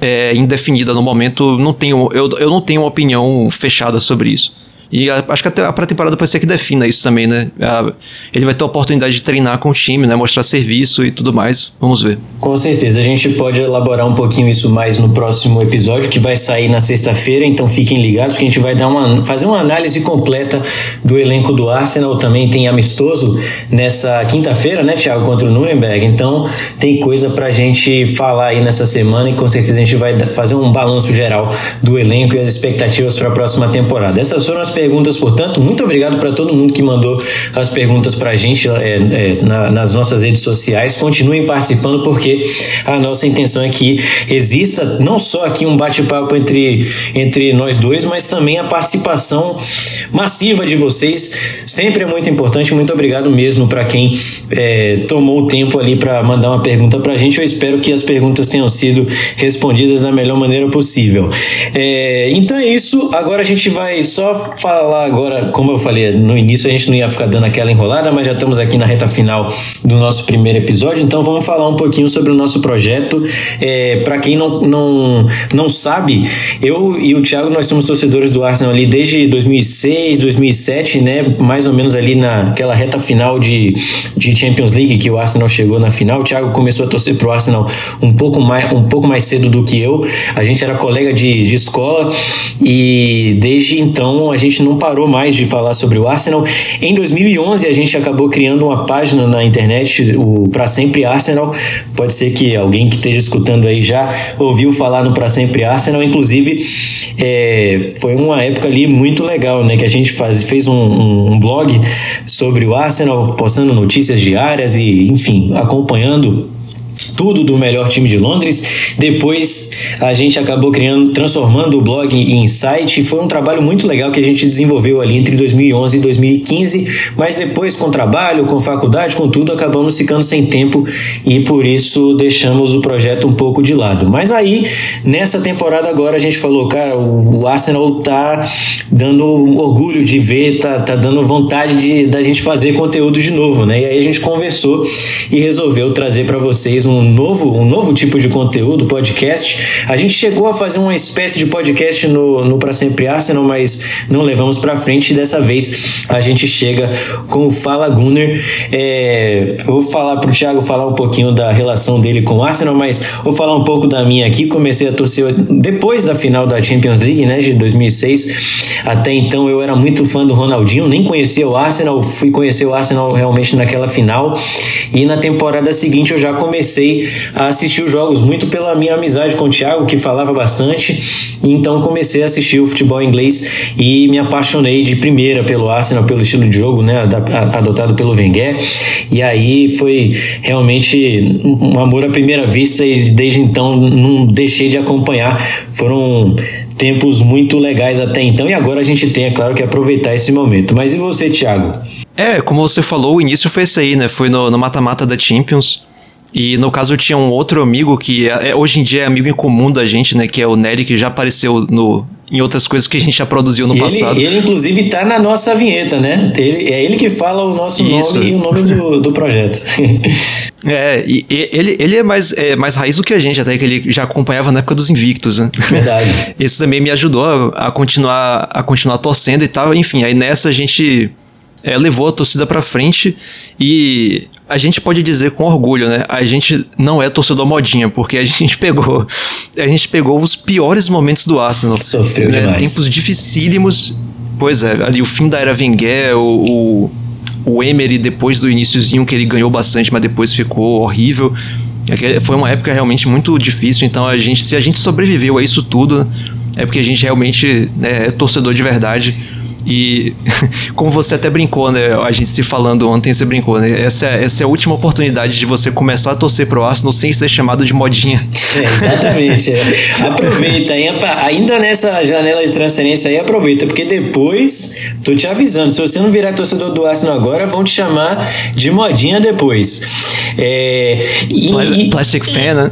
é, indefinida no momento. Não tenho, eu, eu não tenho uma opinião fechada sobre isso. E a, acho que até a pré-temporada pode ser que defina isso também, né? A, ele vai ter a oportunidade de treinar com o time, né? Mostrar serviço e tudo mais. Vamos ver. Com certeza. A gente pode elaborar um pouquinho isso mais no próximo episódio, que vai sair na sexta-feira. Então fiquem ligados, que a gente vai dar uma, fazer uma análise completa do elenco do Arsenal. Também tem amistoso nessa quinta-feira, né, Thiago, contra o Nuremberg. Então tem coisa pra gente falar aí nessa semana e com certeza a gente vai fazer um balanço geral do elenco e as expectativas para a próxima temporada. Essas foram as perguntas portanto. Muito obrigado para todo mundo que mandou as perguntas para a gente é, é, na, nas nossas redes sociais. Continuem participando, porque a nossa intenção é que exista não só aqui um bate-papo entre, entre nós dois, mas também a participação massiva de vocês. Sempre é muito importante. Muito obrigado mesmo para quem é, tomou o tempo ali para mandar uma pergunta para a gente. Eu espero que as perguntas tenham sido respondidas da melhor maneira possível. É, então é isso. Agora a gente vai só falar agora, como eu falei no início, a gente não ia ficar dando aquela enrolada, mas já estamos aqui na reta final do nosso primeiro episódio, então vamos falar um pouquinho sobre o nosso projeto. É, Para quem não, não, não sabe, eu e o Thiago, nós somos torcedores do Arsenal ali desde 2006, 2007, né? Mais ou menos ali naquela reta final de, de Champions League que o Arsenal chegou na final. O Thiago começou a torcer pro Arsenal um pouco mais, um pouco mais cedo do que eu. A gente era colega de, de escola e desde então a gente gente não parou mais de falar sobre o Arsenal. Em 2011 a gente acabou criando uma página na internet, o Pra Sempre Arsenal. Pode ser que alguém que esteja escutando aí já ouviu falar no Pra Sempre Arsenal. Inclusive é, foi uma época ali muito legal, né? Que a gente faz, fez um, um blog sobre o Arsenal, postando notícias diárias e, enfim, acompanhando tudo do melhor time de Londres. Depois a gente acabou criando, transformando o blog em site. Foi um trabalho muito legal que a gente desenvolveu ali entre 2011 e 2015. Mas depois, com trabalho, com faculdade, com tudo, acabamos ficando sem tempo e por isso deixamos o projeto um pouco de lado. Mas aí, nessa temporada agora, a gente falou, cara, o Arsenal tá dando orgulho de ver, tá, tá dando vontade de da gente fazer conteúdo de novo, né? E aí a gente conversou e resolveu trazer para vocês um novo, um novo tipo de conteúdo, podcast. A gente chegou a fazer uma espécie de podcast no, no Pra Sempre Arsenal, mas não levamos para frente. E dessa vez a gente chega com o Fala Gunner. É, vou falar pro Thiago falar um pouquinho da relação dele com o Arsenal, mas vou falar um pouco da minha aqui. Comecei a torcer depois da final da Champions League, né, de 2006. Até então eu era muito fã do Ronaldinho, nem conhecia o Arsenal, fui conhecer o Arsenal realmente naquela final. E na temporada seguinte eu já comecei a assistir os jogos muito pela minha amizade com o Thiago, que falava bastante. Então comecei a assistir o futebol inglês e me apaixonei de primeira pelo Arsenal, pelo estilo de jogo, né, adotado pelo Wenger. E aí foi realmente um amor à primeira vista e desde então não deixei de acompanhar. Foram tempos muito legais até então e agora a gente tem, é claro, que aproveitar esse momento. Mas e você, Thiago? É, como você falou, o início foi esse aí, né? Foi no mata-mata da Champions. E no caso eu tinha um outro amigo que é, é, hoje em dia é amigo em comum da gente, né? Que é o Nery, que já apareceu no, em outras coisas que a gente já produziu no ele, passado. Ele, inclusive, tá na nossa vinheta, né? Ele, é ele que fala o nosso Isso. nome e o nome do, do projeto. <laughs> é, e, ele, ele é mais, é mais raiz do que a gente, até que ele já acompanhava na época dos Invictos, né? Verdade. <laughs> Isso também me ajudou a, a, continuar, a continuar torcendo e tal. Enfim, aí nessa a gente é, levou a torcida para frente e a gente pode dizer com orgulho, né? A gente não é torcedor modinha, porque a <laughs> gente pegou, a gente pegou os piores momentos do Arsenal. Sofreu né? demais. Tempos dificílimos. Pois é, ali o fim da era Wenger, o, o, o Emery depois do iníciozinho que ele ganhou bastante, mas depois ficou horrível. É Foi uma época realmente muito difícil, então a gente, se a gente sobreviveu a isso tudo, é porque a gente realmente né, é torcedor de verdade. E <laughs> como você até brincou, né? A gente se falando ontem, você brincou, né? Essa é, essa é a última oportunidade de você começar a torcer pro Arsenal sem ser chamado de modinha. <laughs> É, exatamente. é. <laughs> Aproveita, hein? Ainda nessa janela de transferência aí, aproveita, porque depois, tô te avisando, se você não virar torcedor do Arsenal agora, vão te chamar de modinha depois. É, e- e- Plastic fan, né?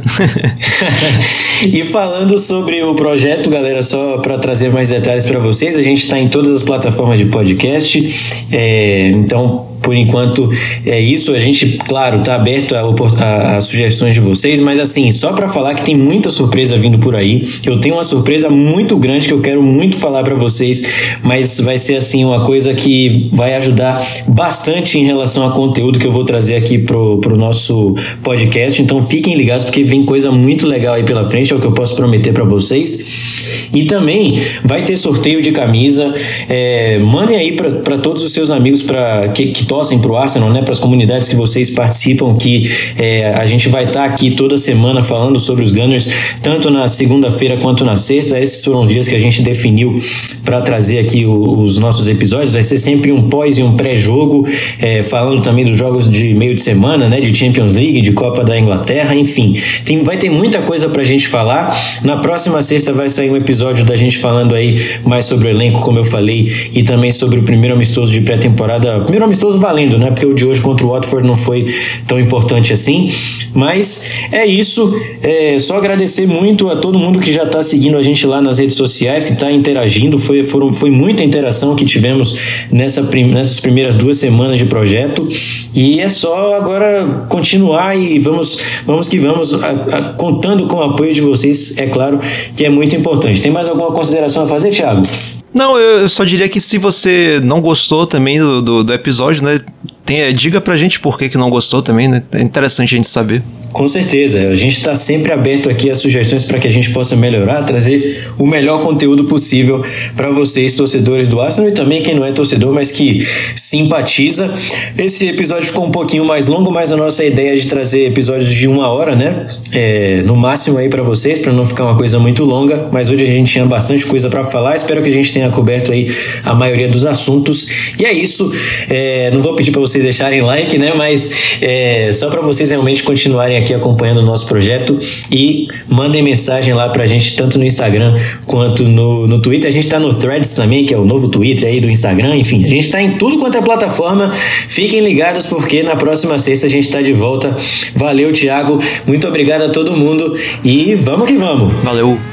e falando sobre o projeto, galera, só para trazer mais detalhes para vocês, a gente está em todas as plataformas de podcast, é, então por enquanto é isso. A gente, claro, tá aberto a, a- a sugestões de vocês, mas assim, só para falar que tem muita surpresa vindo por aí. Eu tenho uma surpresa muito grande que eu quero muito falar para vocês, mas vai ser assim uma coisa que vai ajudar bastante em relação a conteúdo que eu vou trazer aqui pro, pro nosso podcast. Então fiquem ligados porque vem coisa muito legal aí pela frente, é o que eu posso prometer para vocês. E também vai ter sorteio de camisa. É, mandem aí para todos os seus amigos pra, que, que torcem pro Arsenal, né? Para as comunidades que vocês participam, que é, a gente vai estar aqui toda semana falando sobre os Gunners, tanto na segunda-feira quanto na sexta. Esses foram os dias que a gente definiu para trazer aqui o- os nossos episódios. Vai ser sempre um pós e um pré-jogo, é, falando também dos jogos de meio de semana, né? De Champions League, de Copa da Inglaterra, enfim. Tem, vai ter muita coisa pra gente falar. Na próxima sexta vai sair um episódio da gente falando aí mais sobre o elenco, como eu falei, e também sobre o primeiro amistoso de pré-temporada. Primeiro amistoso valendo, né? Porque o de hoje contra o Watford não foi tão importante assim. Mas é isso. É só agradecer muito a todo mundo que já está seguindo a gente lá nas redes sociais, que está interagindo. Foi, foram, foi muita interação que tivemos nessa, prim- nessas primeiras duas semanas de projeto. E é só agora continuar e vamos, vamos que vamos, a- a- contando com o apoio de vocês, é claro que é muito importante. Tem mais alguma consideração a fazer, Thiago? Não, eu só diria que se você não gostou também do, do, do episódio, né? Tem, é, diga pra gente por que, que não gostou também, né? É interessante a gente saber. Com certeza, a gente está sempre aberto aqui a sugestões para que a gente possa melhorar, trazer o melhor conteúdo possível para vocês, torcedores do Arsenal, e também quem não é torcedor, mas que simpatiza. Esse episódio ficou um pouquinho mais longo, mas a nossa ideia é de trazer episódios de uma hora, né? É, no máximo aí para vocês, para não ficar uma coisa muito longa. Mas hoje a gente tinha bastante coisa para falar. Espero que a gente tenha coberto aí a maioria dos assuntos. E é isso. É, não vou pedir para vocês deixarem like, né? Mas é, só para vocês realmente continuarem aqui acompanhando o nosso projeto e mandem mensagem lá pra gente, tanto no Instagram quanto no, no Twitter. A gente tá no Threads também, que é o novo Twitter aí do Instagram. Enfim, a gente tá em tudo quanto é plataforma. Fiquem ligados porque na próxima sexta a gente tá de volta. Valeu, Thiago. Muito obrigado a todo mundo e vamos que vamos. Valeu!